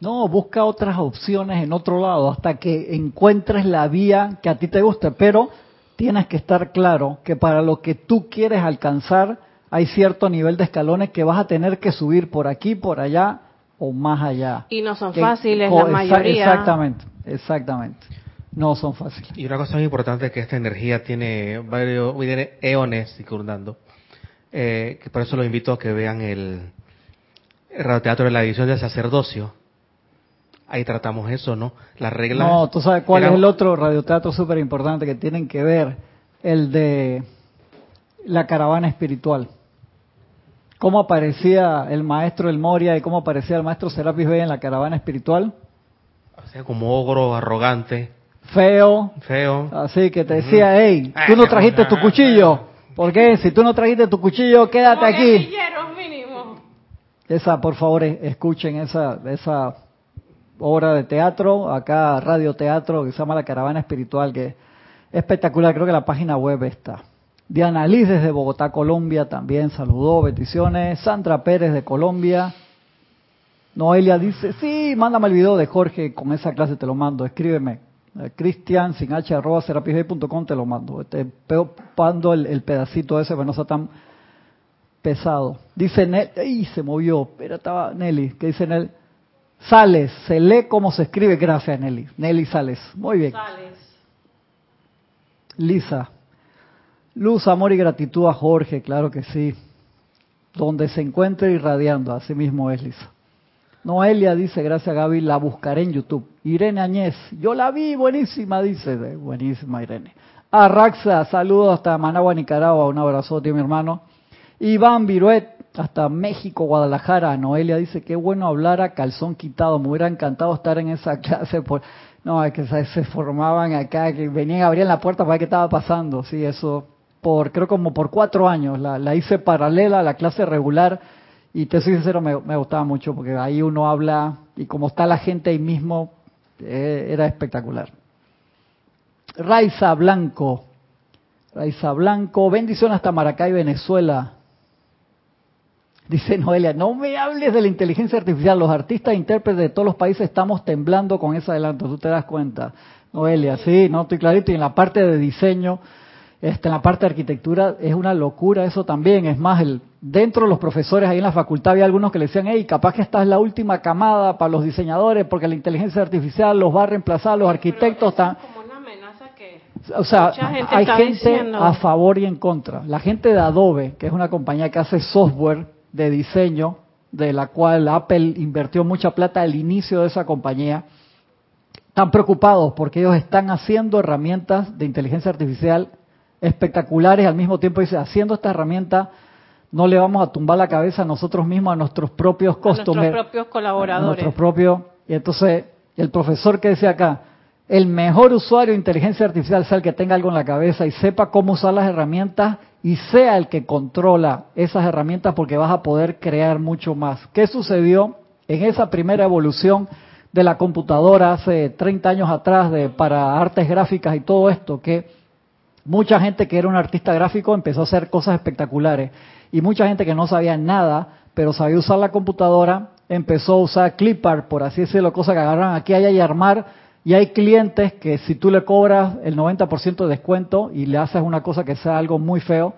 No, busca otras opciones en otro lado hasta que encuentres la vía que a ti te guste, pero tienes que estar claro que para lo que tú quieres alcanzar hay cierto nivel de escalones que vas a tener que subir por aquí, por allá o más allá. Y no son fáciles la mayoría. Exactamente, exactamente. No son fáciles. Y una cosa muy importante es que esta energía tiene varios eones circundando. Eh, que por eso los invito a que vean el, el radioteatro de la edición del sacerdocio, ahí tratamos eso, ¿no? Las reglas. No, tú sabes cuál es el otro radioteatro súper importante que tienen que ver, el de la caravana espiritual. ¿Cómo aparecía el maestro El Moria y cómo aparecía el maestro Serapis Bey en la caravana espiritual? O sea, como ogro, arrogante. Feo. Feo. Así que te decía, hey, tú no trajiste tu cuchillo. ¿Por qué? Si tú no trajiste tu cuchillo, quédate aquí. Mínimo. Esa, por favor, escuchen esa, esa obra de teatro, acá radio teatro, que se llama La Caravana Espiritual, que es espectacular, creo que la página web está. Diana Liz desde Bogotá, Colombia, también saludó, bendiciones. Sandra Pérez de Colombia. Noelia dice, sí, mándame el video de Jorge, con esa clase te lo mando, escríbeme. Eh, Cristian, sin h, arroba, te lo mando. Te pando el, pedacito ese, pero no sea tan pesado. Dice Nelly, se movió, pero estaba Nelly, ¿qué dice Nelly? Sales, se lee como se escribe, gracias Nelly. Nelly Sales, muy bien. Sales. Lisa, luz, amor y gratitud a Jorge, claro que sí. Donde se encuentre irradiando, así mismo es Lisa. Noelia dice, gracias Gaby, la buscaré en YouTube. Irene Añez, yo la vi, buenísima, dice, buenísima Irene. Arraxa, saludos hasta Managua, Nicaragua, un abrazote mi hermano. Iván Viruet, hasta México, Guadalajara. Noelia dice, qué bueno hablar a calzón quitado, me hubiera encantado estar en esa (laughs) clase. Por... No, que se formaban acá, que venían a abrir la puerta para ver qué estaba pasando. Sí, eso, por creo como por cuatro años. La, la hice paralela a la clase regular y te soy sincero, me, me, gustaba mucho porque ahí uno habla y como está la gente ahí mismo, eh, era espectacular. Raiza Blanco, Raiza Blanco, bendición hasta Maracay, Venezuela. Dice Noelia, no me hables de la inteligencia artificial, los artistas e intérpretes de todos los países estamos temblando con ese adelanto, tú te das cuenta. Noelia, sí, no estoy clarito, y en la parte de diseño, este, en la parte de arquitectura, es una locura eso también, es más, el, dentro de los profesores ahí en la facultad había algunos que le decían, hey, capaz que esta es la última camada para los diseñadores porque la inteligencia artificial los va a reemplazar, los arquitectos están... O sea, hay gente a favor y en contra. La gente de Adobe, que es una compañía que hace software de diseño, de la cual Apple invirtió mucha plata al inicio de esa compañía, están preocupados porque ellos están haciendo herramientas de inteligencia artificial espectaculares, al mismo tiempo dice, haciendo esta herramienta no le vamos a tumbar la cabeza a nosotros mismos, a nuestros propios customers. A nuestros propios colaboradores. A nuestros propios, y entonces el profesor que decía acá, el mejor usuario de inteligencia artificial sea el que tenga algo en la cabeza y sepa cómo usar las herramientas y sea el que controla esas herramientas porque vas a poder crear mucho más. ¿Qué sucedió en esa primera evolución de la computadora hace 30 años atrás de, para artes gráficas y todo esto? Que mucha gente que era un artista gráfico empezó a hacer cosas espectaculares y mucha gente que no sabía nada, pero sabía usar la computadora, empezó a usar clipart, por así decirlo, cosas que agarran aquí, allá y armar y hay clientes que si tú le cobras el 90% de descuento y le haces una cosa que sea algo muy feo,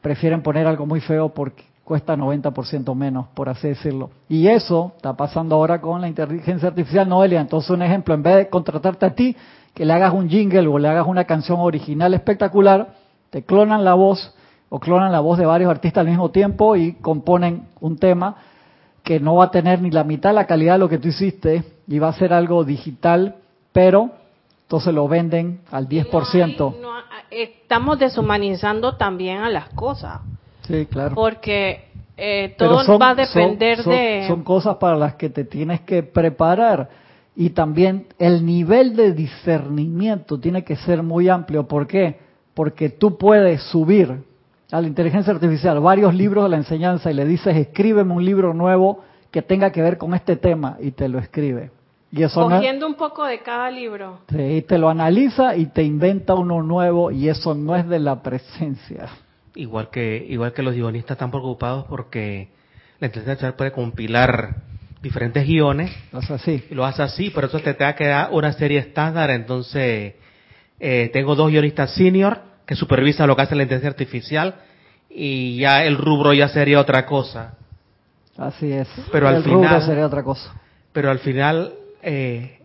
prefieren poner algo muy feo porque cuesta 90% menos, por así decirlo. Y eso está pasando ahora con la inteligencia artificial, Noelia. Entonces, un ejemplo, en vez de contratarte a ti, que le hagas un jingle o le hagas una canción original espectacular, te clonan la voz o clonan la voz de varios artistas al mismo tiempo y componen un tema que no va a tener ni la mitad de la calidad de lo que tú hiciste y va a ser algo digital, pero entonces lo venden al 10%. estamos deshumanizando también a las cosas. Sí, claro. Porque eh, todo va a depender de... Son cosas para las que te tienes que preparar. Y también el nivel de discernimiento tiene que ser muy amplio. ¿Por qué? Porque tú puedes subir a la inteligencia artificial varios libros de la enseñanza y le dices, escríbeme un libro nuevo que tenga que ver con este tema y te lo escribe. Y eso Cogiendo un poco de cada libro. Sí, te lo analiza y te inventa uno nuevo y eso no es de la presencia. Igual que, igual que los guionistas están preocupados porque la inteligencia artificial puede compilar diferentes guiones. Lo hace así. Lo hace así, pero eso te, te va a quedar una serie estándar. Entonces, eh, tengo dos guionistas senior que supervisa lo que hace la inteligencia artificial y ya el rubro ya sería otra cosa. Así es. Pero al final rubro sería otra cosa. Pero al final eh,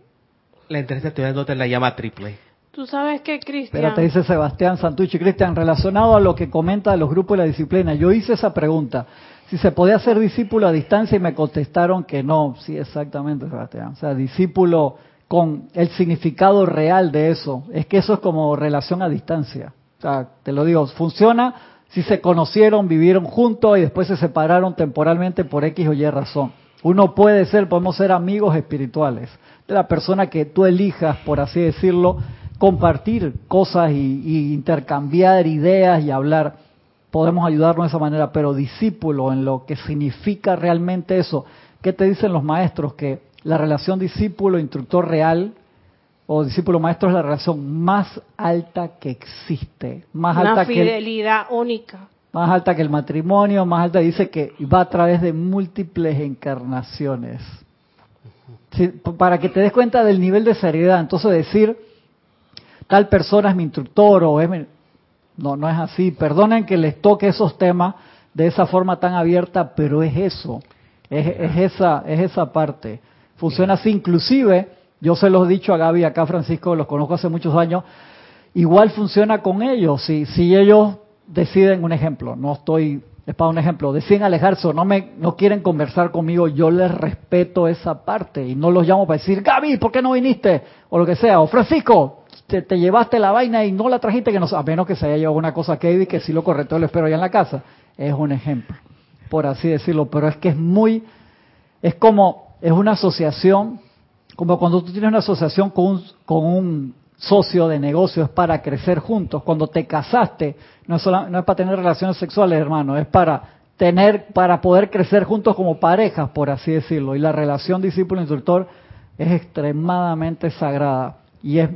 la inteligencia artificial no te la llama triple. Tú sabes que Cristian. Pero te dice Sebastián Santucci, Cristian, relacionado a lo que comenta los grupos de la disciplina, yo hice esa pregunta. Si se podía ser discípulo a distancia y me contestaron que no. Sí, exactamente, Sebastián. O sea, discípulo con el significado real de eso. Es que eso es como relación a distancia sea, te lo digo, funciona si se conocieron, vivieron juntos y después se separaron temporalmente por X o Y razón. Uno puede ser, podemos ser amigos espirituales de la persona que tú elijas, por así decirlo, compartir cosas y, intercambiar ideas y hablar. Podemos ayudarnos de esa manera, pero discípulo en lo que significa realmente eso. ¿Qué te dicen los maestros? Que la relación discípulo-instructor real o discípulo maestro es la relación más alta que existe. Más Una alta fidelidad única. Más alta que el matrimonio, más alta dice que va a través de múltiples encarnaciones. para que te des cuenta del nivel de seriedad. Entonces decir, tal persona es mi instructor o es mi... No, no es así. Perdonen que les toque esos temas de esa forma tan abierta, pero es eso. Es, es esa, es esa parte. Funciona así. Inclusive yo se los he dicho a Gaby, acá Francisco, los conozco hace muchos años, igual funciona con ellos. Si, si ellos deciden, un ejemplo, no estoy, es para un ejemplo, deciden alejarse o no, me, no quieren conversar conmigo, yo les respeto esa parte y no los llamo para decir, Gaby, ¿por qué no viniste? O lo que sea, o Francisco, te, te llevaste la vaina y no la trajiste, que no, a menos que se haya llevado una cosa que que si lo correcto lo espero ya en la casa. Es un ejemplo, por así decirlo, pero es que es muy, es como, es una asociación, como cuando tú tienes una asociación con un, con un socio de negocio es para crecer juntos. Cuando te casaste, no es, no es para tener relaciones sexuales, hermano, es para tener, para poder crecer juntos como parejas, por así decirlo. Y la relación discípulo-instructor es extremadamente sagrada. Y es,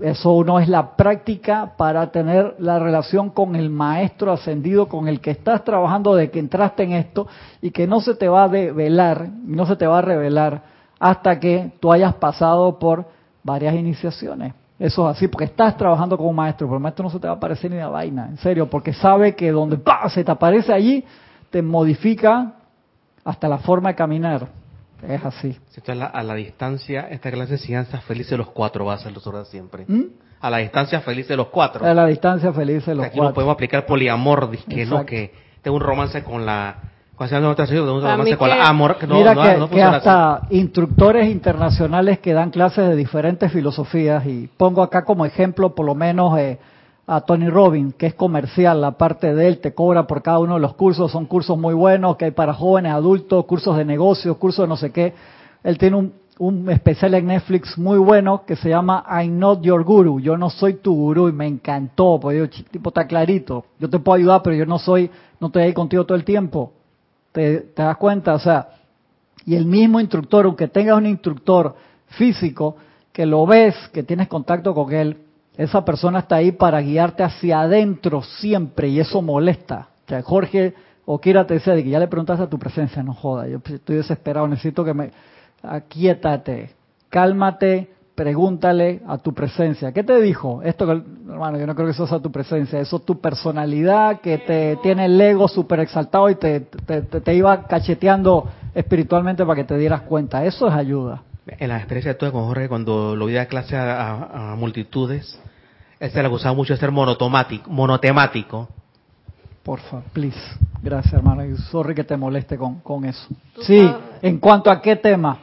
eso no es la práctica para tener la relación con el maestro ascendido con el que estás trabajando de que entraste en esto y que no se te va a develar, no se te va a revelar hasta que tú hayas pasado por varias iniciaciones. Eso es así, porque estás trabajando como maestro, pero el maestro no se te va a aparecer ni la vaina, en serio, porque sabe que donde se te aparece allí, te modifica hasta la forma de caminar. Es así. a, la, a la distancia, esta clase de enseñanza feliz de los cuatro va a ser los siempre. ¿Mm? A la distancia feliz de los cuatro. A la distancia feliz de los aquí cuatro. no podemos aplicar poliamor, que no, que tengo un romance con la Mira que, hasta instructores internacionales que dan clases de diferentes filosofías, y pongo acá como ejemplo por lo menos eh, a Tony Robbins, que es comercial, la parte de él te cobra por cada uno de los cursos, son cursos muy buenos que hay para jóvenes, adultos, cursos de negocios, cursos de no sé qué. Él tiene un, un especial en Netflix muy bueno que se llama I'm Not Your Guru, yo no soy tu gurú y me encantó, porque yo, tipo está clarito, yo te puedo ayudar, pero yo no soy, no estoy ahí contigo todo el tiempo ¿Te, das cuenta? O sea, y el mismo instructor, aunque tengas un instructor físico, que lo ves, que tienes contacto con él, esa persona está ahí para guiarte hacia adentro siempre y eso molesta. O sea, Jorge o Kira te decía de que ya le preguntaste a tu presencia, no joda, yo estoy desesperado, necesito que me aquietate, cálmate, pregúntale a tu presencia. ¿Qué te dijo? Esto, hermano, yo no creo que eso sea tu presencia, eso es tu personalidad que te tiene el ego súper exaltado y te, te, iba cacheteando espiritualmente para que te dieras cuenta. Eso es ayuda. En la experiencia de todo con Jorge, cuando lo vi a clase a, multitudes, este le gustaba mucho ser monotomático, monotemático. Por favor, please. Gracias, hermano. Y sorry que te moleste con, con eso. Sí, en cuanto a qué tema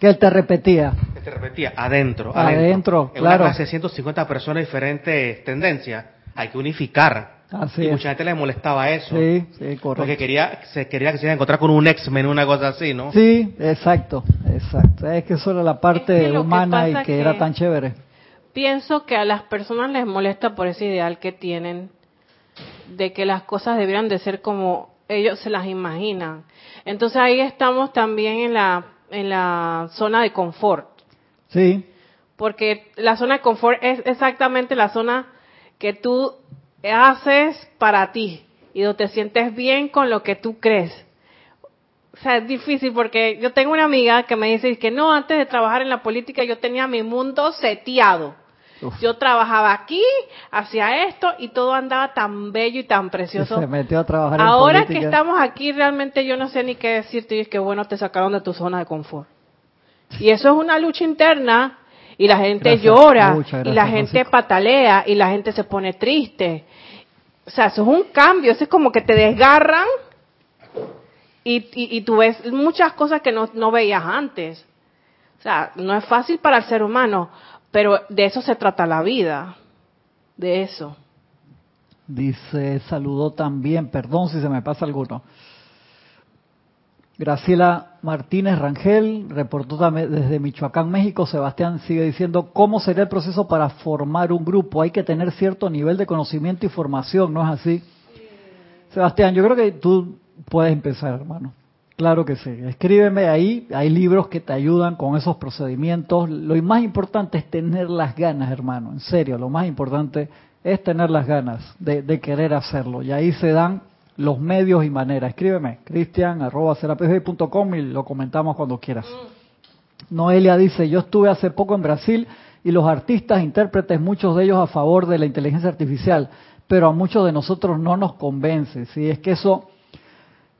que él te repetía. Te repetía, adentro. Adentro, en claro. una clase de 150 personas diferentes tendencias, hay que unificar. Así y mucha gente le molestaba eso. Sí, sí, correcto. Porque quería, se quería que se iba a encontrar con un X-Men, una cosa así, ¿no? Sí, exacto, exacto. Es que eso era la parte humana y que, era tan chévere. Pienso que a las personas les molesta por ese ideal que tienen de que las cosas debieran de ser como ellos se las imaginan. Entonces ahí estamos también en la en la zona de confort. Sí. Porque la zona de confort es exactamente la zona que tú haces para ti y donde te sientes bien con lo que tú crees. O sea, es difícil porque yo tengo una amiga que me dice que no, antes de trabajar en la política yo tenía mi mundo seteado. Yo trabajaba aquí, hacía esto y todo andaba tan bello y tan precioso. Se metió a trabajar Ahora que estamos aquí, realmente yo no sé ni qué decirte y es que bueno, te sacaron de tu zona de confort. Y eso es una lucha interna y la gente llora y la gente patalea y la gente se pone triste. O sea, eso es un cambio, eso es como que te desgarran y, y, tú ves muchas cosas que no, no veías antes. O sea, no es fácil para el ser humano. Pero de eso se trata la vida, de eso. Dice, saludó también, perdón si se me pasa alguno. Graciela Martínez Rangel reportó desde Michoacán, México. Sebastián sigue diciendo, ¿cómo sería el proceso para formar un grupo? Hay que tener cierto nivel de conocimiento y formación, ¿no es así? Sebastián, yo creo que tú puedes empezar, hermano. Claro que sí. Escríbeme ahí. Hay libros que te ayudan con esos procedimientos. Lo más importante es tener las ganas, hermano. En serio, lo más importante es tener las ganas de, querer hacerlo. Y ahí se dan los medios y maneras. Escríbeme, cristian arroba y lo comentamos cuando quieras. Noelia dice, yo estuve hace poco en Brasil y los artistas, intérpretes, muchos de ellos a favor de la inteligencia artificial, pero a muchos de nosotros no nos convence. Si es que eso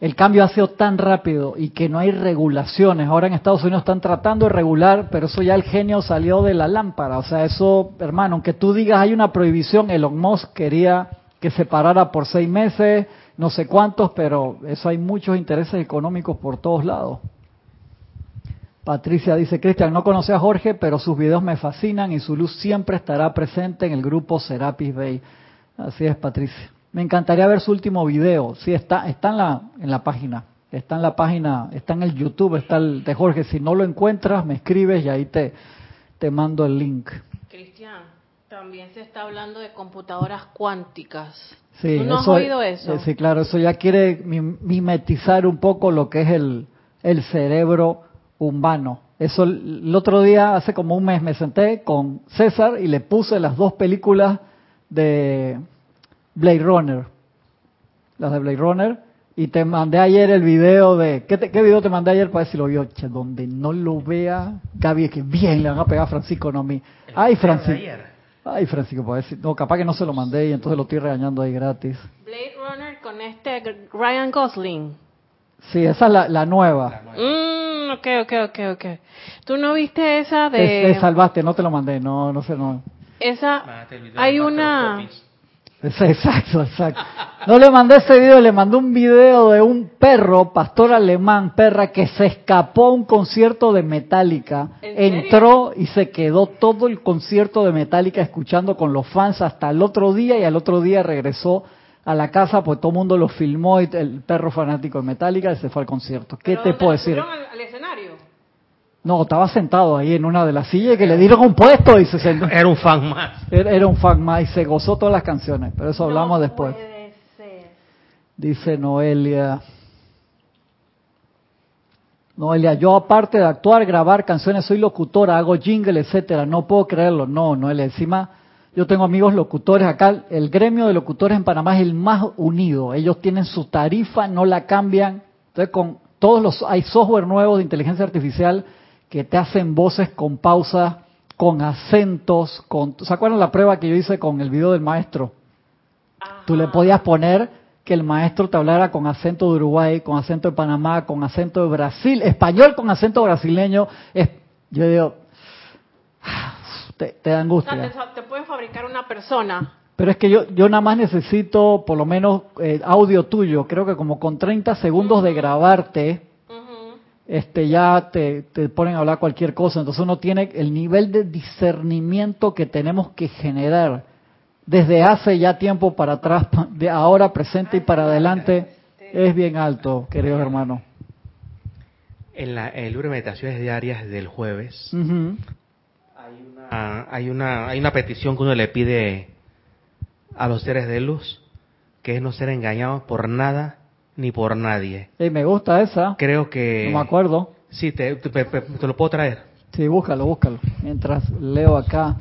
el cambio ha sido tan rápido y que no hay regulaciones. Ahora en Estados Unidos están tratando de regular, pero eso ya el genio salió de la lámpara. O sea, eso, hermano, aunque tú digas hay una prohibición, Elon Musk quería que se parara por seis meses, no sé cuántos, pero eso hay muchos intereses económicos por todos lados. Patricia dice, Cristian, no conoce a Jorge, pero sus videos me fascinan y su luz siempre estará presente en el grupo Serapis Bay. Así es, Patricia. Me encantaría ver su último video. Sí, está, está en la, en la página. Está en la página, está en el YouTube, está el de Jorge. Si no lo encuentras, me escribes y ahí te, te mando el link. Cristian, también se está hablando de computadoras cuánticas. Sí, ¿Tú no has oído eso? Eh, sí, claro, eso ya quiere mimetizar un poco lo que es el, el cerebro humano. Eso el otro día, hace como un mes, me senté con César y le puse las dos películas de Blade Runner. Las de Blade Runner. Y te mandé ayer el video de... ¿Qué, qué video te mandé ayer para ver si lo vio? Che, donde no lo vea, Gaby, que bien le van a pegar a Francisco, no a mí. Ay, Francisco. Ay, Francisco, para decir, no, capaz que no se lo mandé y entonces lo estoy regañando ahí gratis. Blade Runner con este Ryan Gosling. Sí, esa es la, nueva. Mm, ok, ok, ok, ok. ¿Tú no viste esa de...? salvaste, no te lo mandé, no, no sé, no. Esa, hay una... Exacto, exacto. No le mandé ese video, le mandé un video de un perro, pastor alemán, perra, que se escapó a un concierto de Metallica. Entró y se quedó todo el concierto de Metallica escuchando con los fans hasta el otro día y al otro día regresó a la casa, pues todo el mundo lo filmó y el perro fanático de Metallica se fue al concierto. ¿Qué te puedo decir? Al, escenario? No, estaba sentado ahí en una de las sillas que le dieron un puesto y se sentó. (laughs) Era un fan más. Era, un fan más y se gozó todas las canciones, pero eso hablamos después. Dice Noelia. Noelia, yo aparte de actuar, grabar canciones, soy locutora, hago jingle, etcétera. No puedo creerlo. No, Noelia, encima yo tengo amigos locutores acá, el gremio de locutores en Panamá es el más unido. Ellos tienen su tarifa, no la cambian. Entonces, con todos los hay software nuevos de inteligencia artificial que te hacen voces con pausas, con acentos, con ¿Se acuerdan la prueba que yo hice con el video del maestro? Tú le podías poner que el maestro te hablara con acento de Uruguay, con acento de Panamá, con acento de Brasil, español con acento brasileño. Es, yo digo, (sighs) te, te da angustia. te, puede fabricar una persona. Pero es que yo, yo nada más necesito por lo menos eh, audio tuyo. Creo que como con 30 segundos de grabarte, este ya te, te ponen a hablar cualquier cosa. Entonces uno tiene el nivel de discernimiento que tenemos que generar desde hace ya tiempo para atrás, de ahora presente y para adelante, es bien alto, queridos hermanos. En la, el libro de meditaciones diarias del jueves Ah, hay, una, hay una petición que uno le pide a los seres de luz, que es no ser engañados por nada ni por nadie. Y me gusta esa. Creo que... No me acuerdo. Sí, te, lo puedo traer. Sí, búscalo, búscalo. Mientras leo acá.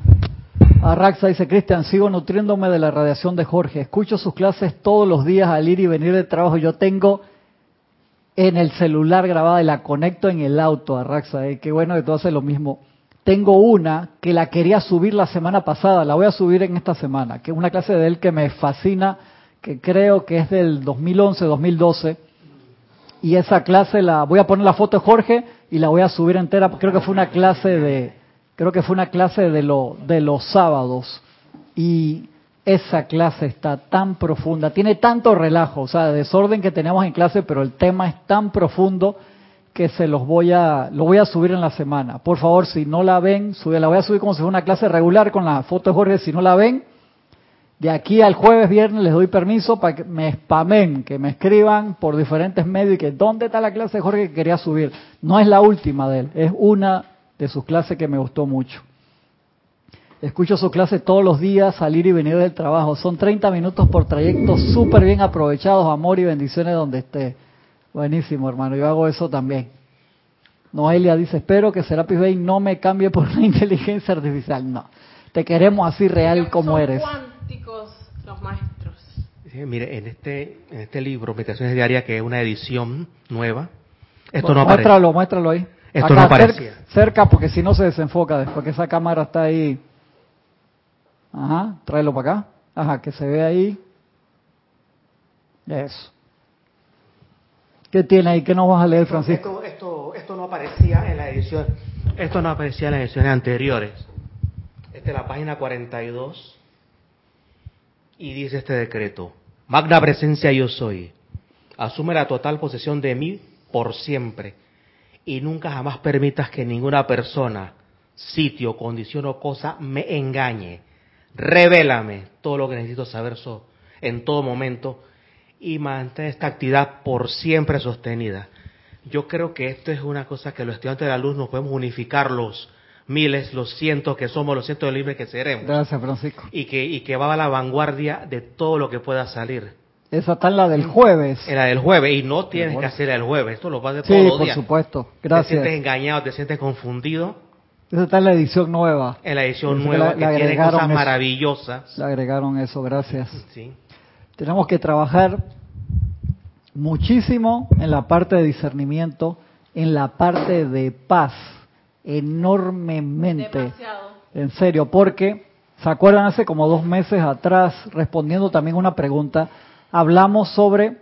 Arraxa dice, Cristian, sigo nutriéndome de la radiación de Jorge. Escucho sus clases todos los días al ir y venir de trabajo. Yo tengo en el celular grabada y la conecto en el auto, Arraxa. Eh. Qué bueno que tú haces lo mismo. Tengo una que la quería subir la semana pasada, la voy a subir en esta semana, que es una clase de él que me fascina, que creo que es del 2011-2012. Y esa clase la voy a poner la foto de Jorge y la voy a subir entera. Creo que fue una clase de, creo que fue una clase de lo, de los sábados. Y esa clase está tan profunda, tiene tanto relajo, o sea, desorden que tenemos en clase, pero el tema es tan profundo que se los voy a, lo voy a subir en la semana. Por favor, si no la ven, sube, la voy a subir como si fuera una clase regular con la foto de Jorge. Si no la ven, de aquí al jueves, viernes les doy permiso para que me spamen, que me escriban por diferentes medios y que dónde está la clase de Jorge que quería subir. No es la última de él, es una de sus clases que me gustó mucho. Escucho su clase todos los días, salir y venir del trabajo. Son 30 minutos por trayecto, súper bien aprovechados, amor y bendiciones donde esté. Buenísimo, hermano. Yo hago eso también. Noelia dice, espero que Serapis Bay no me cambie por la (laughs) inteligencia artificial. No, te queremos así real como eres. Los maestros. mire, en este, en este libro, Meditaciones Diarias, que es una edición nueva, esto no aparece. Muéstralo, muéstralo ahí. Esto no aparece. Cerca, porque si no se desenfoca después que esa cámara está ahí. Ajá, tráelo para acá. Ajá, que se ve ahí. Eso. ¿Qué tiene ahí? ¿Qué nos vas a leer, Francisco? Esto, esto, esto no aparecía en la edición, esto no aparecía en las ediciones anteriores. Esta es la página 42 y dice este decreto. Magna presencia yo soy. Asume la total posesión de mí por siempre y nunca jamás permitas que ninguna persona, sitio, condición o cosa me engañe. Revélame todo lo que necesito saber so- en todo momento y mantén esta actividad por siempre sostenida. Yo creo que esto es una cosa que los estudiantes de la luz nos podemos unificar los miles, los cientos que somos, los cientos de libres que seremos. Gracias, Francisco. Y que, y que va a la vanguardia de todo lo que pueda salir. Esa está en la del jueves. En la del jueves, y no tienes que hacer el jueves, esto lo vas a hacer Sí, todos los por días. supuesto. Te Gracias. sientes engañado, te sientes confundido. Esa está en la edición nueva. En la edición Sí, nueva, la- que tiene agregaron cosas eso. maravillosas. Le agregaron eso, gracias. Sí. Tenemos que trabajar muchísimo en la parte de discernimiento, en la parte de paz, enormemente. Demasiado. En serio, porque, ¿se acuerdan hace como dos meses atrás, respondiendo también una pregunta, hablamos sobre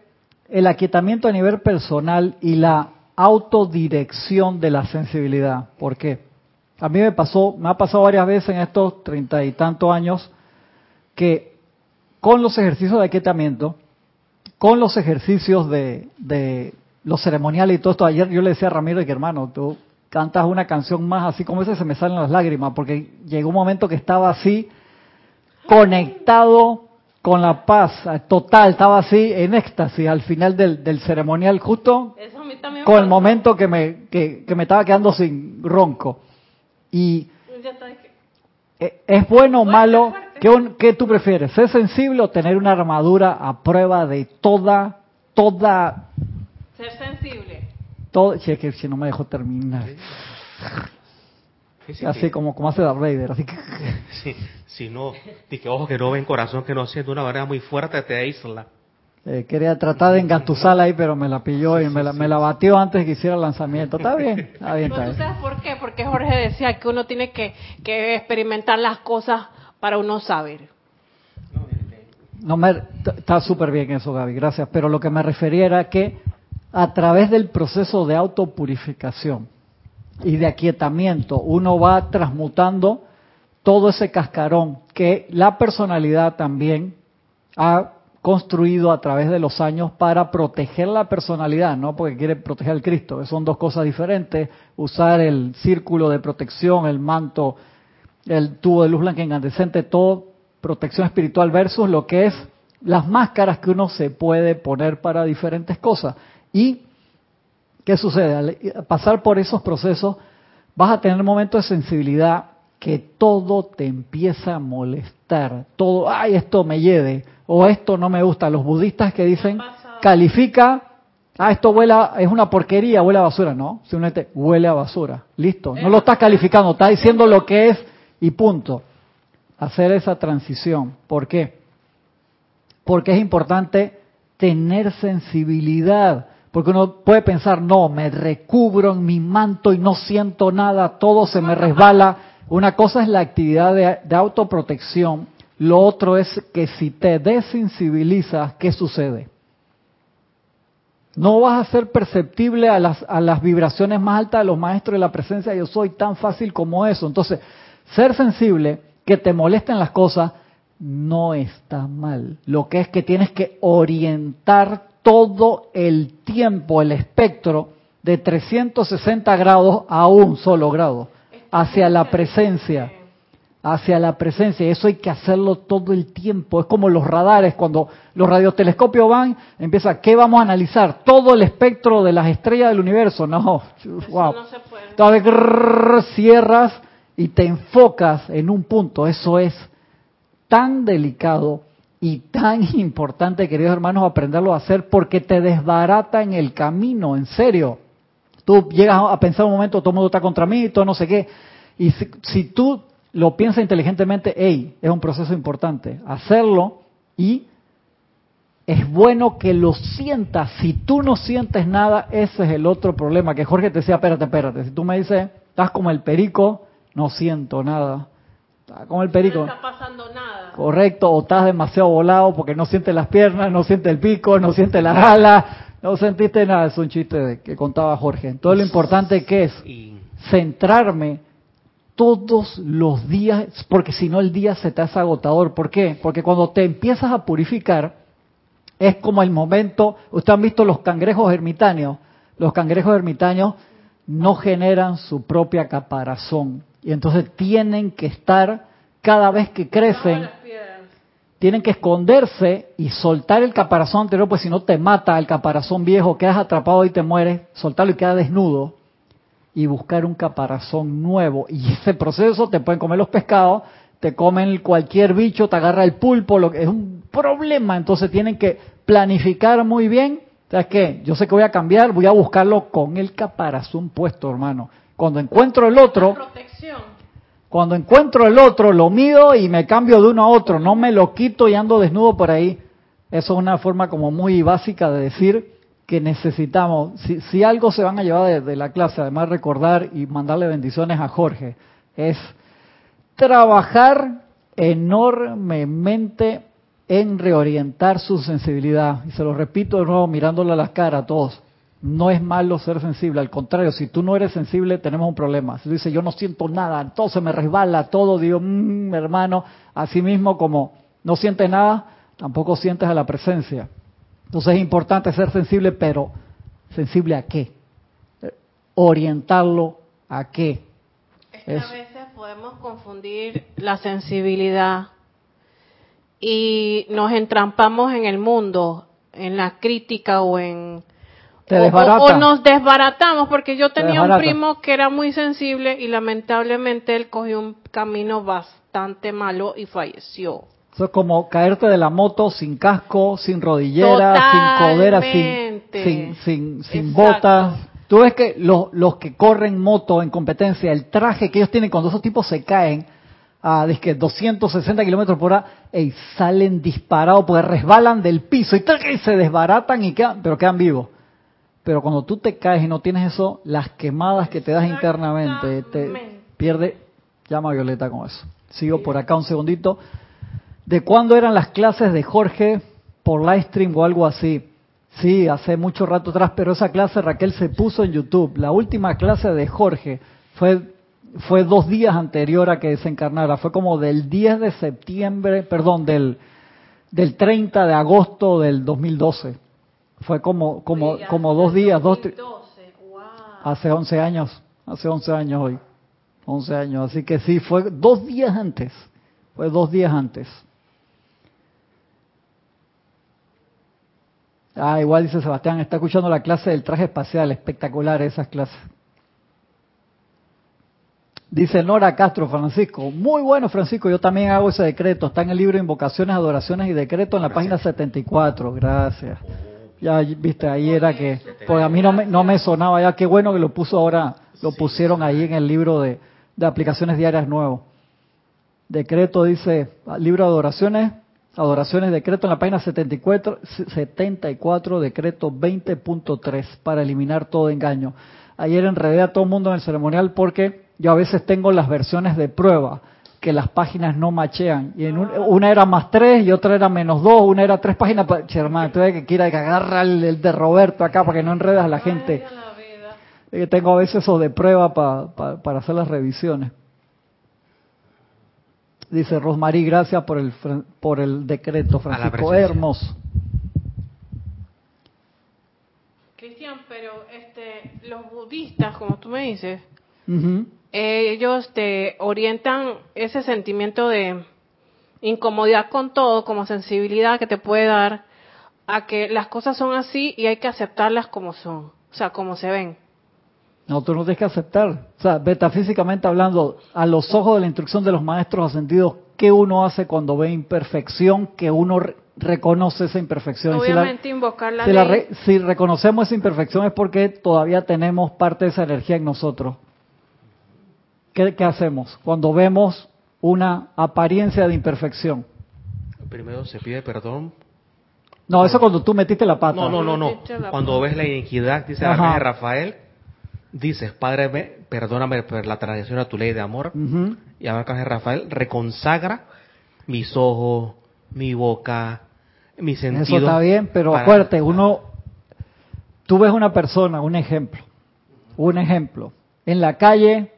el aquietamiento a nivel personal y la autodirección de la sensibilidad? ¿Por qué? A mí me pasó, me ha pasado varias veces en estos treinta y tantos años que con los ejercicios de aquietamiento, con los ejercicios de, de los ceremoniales y todo esto, ayer yo le decía a Ramiro que hermano, tú cantas una canción más así como ese, se me salen las lágrimas, porque llegó un momento que estaba así, conectado con la paz, total, estaba así en éxtasis al final del, del ceremonial, justo Eso a mí también me con el momento que me, que, que me estaba quedando sin ronco. Y Ya está, es que- eh, ¿Es bueno o malo? ¿Qué, qué tú prefieres? ¿Ser sensible o tener una armadura a prueba de toda, toda, Ser sensible. Todo? Che, que si no me dejo terminar. Sí, sí, Así sí. como, como hace Darth Vader. Así que, (laughs) Sí, si no, di que ojos que no ven, corazón que no siente, una manera muy fuerte te aísla. eh, quería tratar de engatusarla ahí, pero me la pilló y me la, me la batió antes de que hiciera el lanzamiento. Está bien, está bien, está tú bien. sabes por qué, porque Jorge decía que uno tiene que, que experimentar las cosas para uno saber. No me, está súper bien eso, Gaby, gracias. Pero lo que me refería era que a través del proceso de autopurificación y de aquietamiento, uno va transmutando todo ese cascarón que la personalidad también ha construido a través de los años para proteger la personalidad, no porque quiere proteger al Cristo, son dos cosas diferentes, usar el círculo de protección, el manto, el tubo de luz blanca incandescente, todo protección espiritual versus lo que es las máscaras que uno se puede poner para diferentes cosas. Y, ¿qué sucede? Al pasar por esos procesos, vas a tener momentos de sensibilidad que todo te empieza a molestar. Todo, ay, esto me hiede, o esto no me gusta. Los budistas que dicen, califica, ah, esto huele, a- es una porquería, huele a basura. No, simplemente huele a basura. Listo. No lo estás calificando, estás diciendo lo que es y punto. Hacer esa transición. ¿Por qué? Porque es importante tener sensibilidad. Porque uno puede pensar, no, me recubro en mi manto y no siento nada, todo se me resbala. Una cosa es la actividad de, autoprotección, lo otro es que si te desensibilizas, ¿qué sucede? No vas a ser perceptible a las, a las vibraciones más altas de los maestros de la presencia yo soy tan fácil como eso. Entonces, ser sensible, que te molesten las cosas, no está mal. Lo que es que tienes que orientar todo el tiempo, el espectro de 360 grados a un solo grado, hacia la presencia hacia la presencia. Y eso hay que hacerlo todo el tiempo. Es como los radares, cuando los radiotelescopios van, empieza, ¿qué vamos a analizar? Todo el espectro de las estrellas del universo. No, wow. Entonces, grrr, cierras y te enfocas en un punto. Eso es tan delicado y tan (laughs) importante, queridos hermanos, aprenderlo a hacer porque te desbarata en el camino, en serio. Tú llegas a pensar un momento, todo el mundo está contra mí, todo no sé qué. Y si, tú lo piensas inteligentemente, hey, es un proceso importante. Hacerlo y es bueno que lo sientas. Si tú no sientes nada, ese es el otro problema. Que Jorge te decía, espérate, espérate. Si tú me dices, estás como el perico, no siento nada. Estás como el perico. No está pasando nada. Correcto, o estás demasiado volado porque no sientes las piernas, no sientes el pico, no sientes las alas, No sentiste nada, es un chiste de- que contaba Jorge. Entonces lo importante que es centrarme todos los días, porque si no el día se te hace agotador. ¿Por qué? Porque cuando te empiezas a purificar, es como el momento, ustedes han visto los cangrejos ermitaños, los cangrejos ermitaños no generan su propia caparazón y entonces tienen que estar cada vez que crecen tienen que esconderse y soltar el caparazón anterior, pues si no te mata el caparazón viejo, quedas atrapado y te mueres, soltarlo y queda desnudo y buscar un caparazón nuevo. Y ese proceso te pueden comer los pescados, te comen cualquier bicho, te agarra el pulpo, lo que es un problema. Entonces tienen que planificar muy bien. ¿Sabes qué? Yo sé que voy a cambiar, voy a buscarlo con el caparazón puesto, hermano. Cuando encuentro el otro, cuando encuentro el otro, lo mido y me cambio de uno a otro, no me lo quito y ando desnudo por ahí. Eso es una forma como muy básica de decir que necesitamos, si, si algo se van a llevar de, de la clase, además recordar y mandarle bendiciones a Jorge, es trabajar enormemente en reorientar su sensibilidad. Y se lo repito de nuevo mirándole a las caras a todos. No es malo ser sensible, al contrario, si tú no eres sensible tenemos un problema. Si tú dices yo no siento nada, todo se me resbala, todo, digo, "Mm, hermano, así mismo como no sientes nada, tampoco sientes a la presencia. Entonces es importante ser sensible, pero ¿sensible a qué? Orientarlo a qué. Es que Es- a veces podemos confundir la sensibilidad y nos entrampamos en el mundo, en la crítica o en... Te o- nos desbaratamos porque yo Te tenía un primo que era muy sensible y lamentablemente él cogió un camino bastante malo y falleció. Eso es como caerte de la moto sin casco, sin rodillera, sin codera, sin, sin, sin, sin botas. Tú ves que los, los que corren moto en competencia, el traje que ellos tienen cuando esos tipos se caen a dizque 260 kilómetros por hora, y salen disparados porque resbalan del piso y, y se desbaratan y quedan, pero quedan vivos. Pero cuando tú te caes y no tienes eso, las quemadas que te das internamente, te pierde. Llama a Violeta con eso. Sigo por acá un segundito. ¿De cuándo eran las clases de Jorge por live stream o algo así? Sí, hace mucho rato atrás, pero esa clase Raquel se puso en YouTube. La última clase de Jorge fue fue dos días anterior a que desencarnara. Fue como del 10 de septiembre, perdón, del del 30 de agosto del 2012. Fue como como Oiga, como dos días, dos tri- 2012, wow. hace 11 años, hace 11 años hoy. 11 años, así que sí, fue dos días antes. Fue dos días antes. Ah, igual dice Sebastián, está escuchando la clase del traje espacial, espectacular esas clases. Dice Nora Castro, Francisco, muy bueno Francisco, yo también hago ese decreto, está en el libro Invocaciones, Adoraciones y Decreto en la página 74, gracias. Ya viste, ahí era que, porque a mí no me, no me sonaba ya, qué bueno que lo puso ahora, lo pusieron ahí en el libro de, de aplicaciones diarias nuevo. Decreto dice, libro de adoraciones, adoraciones, decreto en la página 74, 74 decreto 20.3 para eliminar todo engaño. Ayer enredé a todo el mundo en el ceremonial porque yo a veces tengo las versiones de prueba que las páginas no machean. Y en un- una era más 3 y otra era menos 2, una era 3 páginas. hermano, tuve que quiera que agarra el, el de Roberto acá para que no enredas a la gente. Ay, a la vida. Eh, tengo a veces esos de prueba pa- pa- para hacer las revisiones. Dice Rosmarie, gracias por el, por el decreto, A la Francisco. Hermoso. Cristian, pero este, los budistas, como tú me dices. Ellos te orientan ese sentimiento de incomodidad con todo, como sensibilidad que te puede dar a que las cosas son así y hay que aceptarlas como son, o sea, como se ven. No, tú no tienes que aceptar. O sea, metafísicamente hablando, a los ojos de la instrucción de los maestros ascendidos, ¿qué uno hace cuando ve imperfección? Que uno re- reconoce esa imperfección. Y si la- Obviamente invocar la si, la ley. re- si reconocemos esa imperfección es porque todavía tenemos parte de esa energía en nosotros. ¿Qué, qué hacemos cuando vemos una apariencia de imperfección? Primero se pide perdón. No, eso cuando tú metiste la pata. No, no, no, no. La Cuando ves la iniquidad, dice arcángel Rafael, dices, Padre, me- perdóname por la transgresión a tu ley de amor. Ujú. Y el arcángel Rafael reconsagra mis ojos, mi boca, mi sentido. Eso está bien, pero para- acuérdate, uno, tú ves una persona, un ejemplo, un ejemplo, en la calle,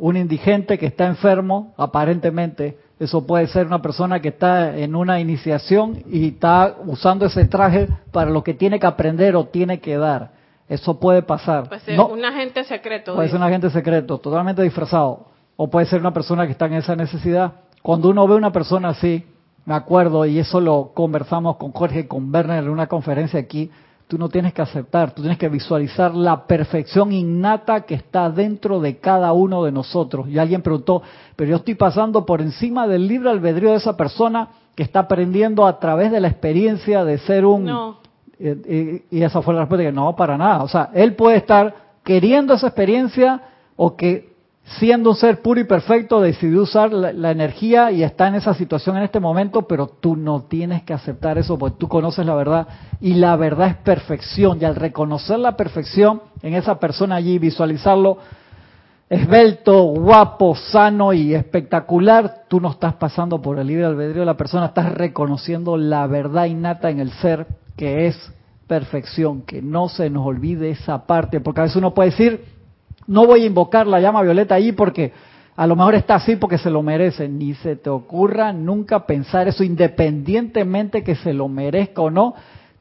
un indigente que está enfermo, aparentemente, eso puede ser una persona que está en una iniciación y está usando ese traje para lo que tiene que aprender o tiene que dar. Eso puede pasar. Puede ser No- un agente secreto. Puede ser un agente secreto, totalmente disfrazado. O puede ser una persona que está en esa necesidad. Cuando uno ve una persona así, me acuerdo, y eso lo conversamos con Jorge y con Werner en una conferencia aquí, tú no tienes que aceptar, tú tienes que visualizar la perfección innata que está dentro de cada uno de nosotros. Y alguien preguntó, pero yo estoy pasando por encima del libre albedrío de esa persona que está aprendiendo a través de la experiencia de ser un... No. Eh, y esa fue la respuesta que no, para nada. O sea, él puede estar queriendo esa experiencia o que siendo un ser puro y perfecto decidió usar la, energía y está en esa situación en este momento, pero tú no tienes que aceptar eso porque tú conoces la verdad y la verdad es perfección. Y al reconocer la perfección en esa persona allí, visualizarlo esbelto, guapo, sano y espectacular, tú no estás pasando por el libre albedrío de la persona, estás reconociendo la verdad innata en el ser que es perfección, que no se nos olvide esa parte, porque a veces uno puede decir, no voy a invocar la llama violeta ahí porque a lo mejor está así porque se lo merece, ni se te ocurra nunca pensar eso, independientemente que se lo merezca o no,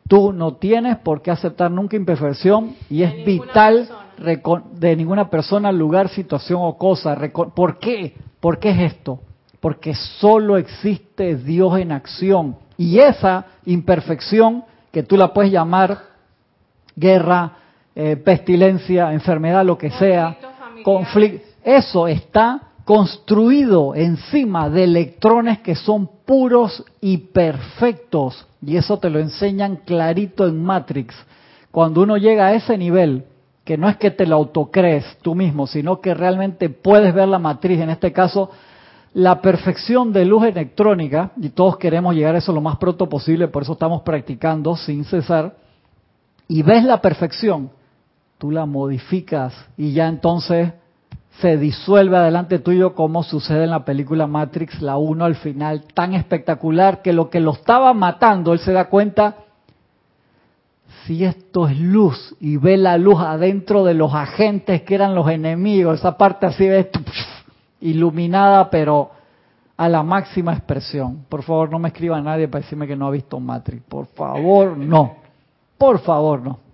tú no tienes por qué aceptar nunca imperfección y es vital de ninguna persona, lugar, situación o cosa. ¿Por qué? ¿Por qué es esto? Porque solo existe Dios en acción. Y esa imperfección, que tú la puedes llamar guerra, eh, pestilencia, enfermedad, lo que sea, conflicto, eso está construido encima de electrones que son puros y perfectos. Y eso te lo enseñan clarito en Matrix. Cuando uno llega a ese nivel, que no es que te lo autocrees tú mismo, sino que realmente puedes ver la matriz, en este caso, la perfección de luz electrónica, y todos queremos llegar a eso lo más pronto posible, por eso estamos practicando sin cesar, y ves la perfección, tú la modificas y ya entonces se disuelve adelante tuyo como sucede en la película Matrix, la 1 al final, tan espectacular que lo que lo estaba matando, él se da cuenta, si esto es luz y ve la luz adentro de los agentes que eran los enemigos, esa parte así ves iluminada pero a la máxima expresión. Por favor, no me escriba nadie para decirme que no ha visto Matrix. Por favor, no. Por favor, no.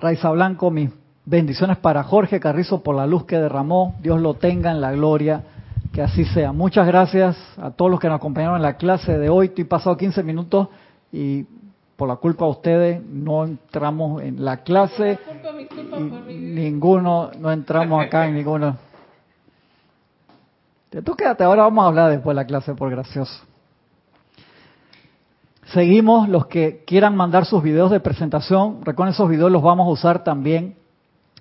Raiza Blanco, mis bendiciones para Jorge Carrizo por la luz que derramó. Dios lo tenga en la gloria. Que así sea. Muchas gracias a todos los que nos acompañaron en la clase de hoy. Estoy pasado 15 minutos y por la culpa de ustedes no entramos en la clase. Ninguno, no entramos acá en ninguno. Tú quédate, ahora vamos a hablar después de la clase por gracioso. Seguimos, los que quieran mandar sus videos de presentación, recuerden esos videos los vamos a usar también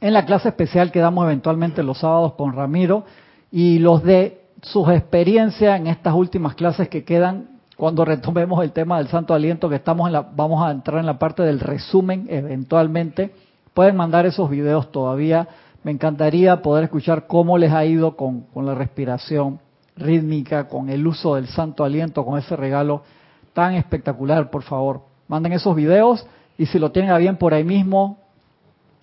en la clase especial que damos eventualmente los sábados con Ramiro y los de sus experiencias en estas últimas clases que quedan cuando retomemos el tema del Santo Aliento que estamos en la, vamos a entrar en la parte del resumen eventualmente. Pueden mandar esos videos todavía. Me encantaría poder escuchar cómo les ha ido con, con la respiración rítmica, con el uso del Santo Aliento, con ese regalo tan espectacular, por favor. Manden esos videos y si lo tienen a bien por ahí mismo,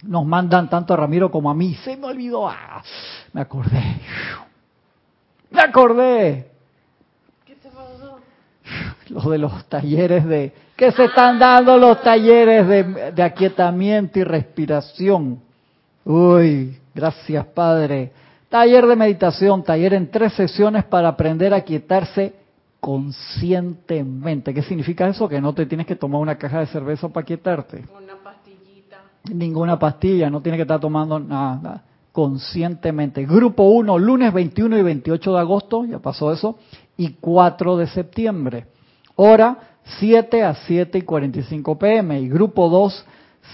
nos mandan tanto a Ramiro como a mí. Se me olvidó. ¡Ah! Me acordé. Me acordé. ¿Qué te pasó? Los de los talleres de... ¿Qué se están dando los talleres de, de aquietamiento y respiración? Uy, gracias Padre. Taller de meditación, taller en tres sesiones para aprender a quietarse conscientemente. ¿Qué significa eso? Que no te tienes que tomar una caja de cerveza para quietarte. Una pastillita. Ninguna pastilla, no tienes que estar tomando nada, conscientemente. Grupo 1, lunes 21 y 28 de agosto, ya pasó eso, y 4 de septiembre. Hora 7 a 7 y 45 pm. Y grupo 2,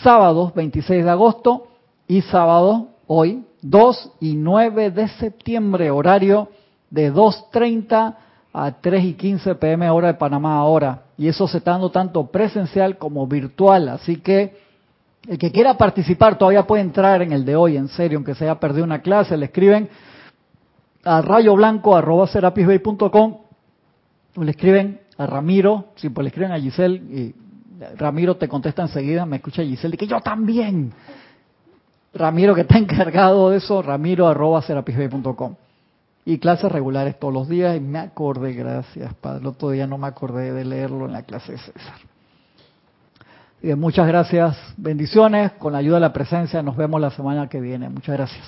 sábados 26 de agosto y sábado hoy 2 y 9 de septiembre, horario de 2.30 a 3 y 15 pm hora de Panamá ahora. Y eso se está dando tanto presencial como virtual. Así que el que quiera participar todavía puede entrar en el de hoy, en serio, aunque se haya perdido una clase. Le escriben a rayoblanco.com o le escriben a Ramiro, si pues le escriben a Giselle y Ramiro te contesta enseguida, me escucha Giselle, que yo también. Ramiro que está encargado de eso, ramiro arroba Y clases regulares todos los días y me acordé, gracias Padre, otro día no me acordé de leerlo en la clase de César. muchas gracias, bendiciones, con la ayuda de la presencia nos vemos la semana que viene. Muchas gracias.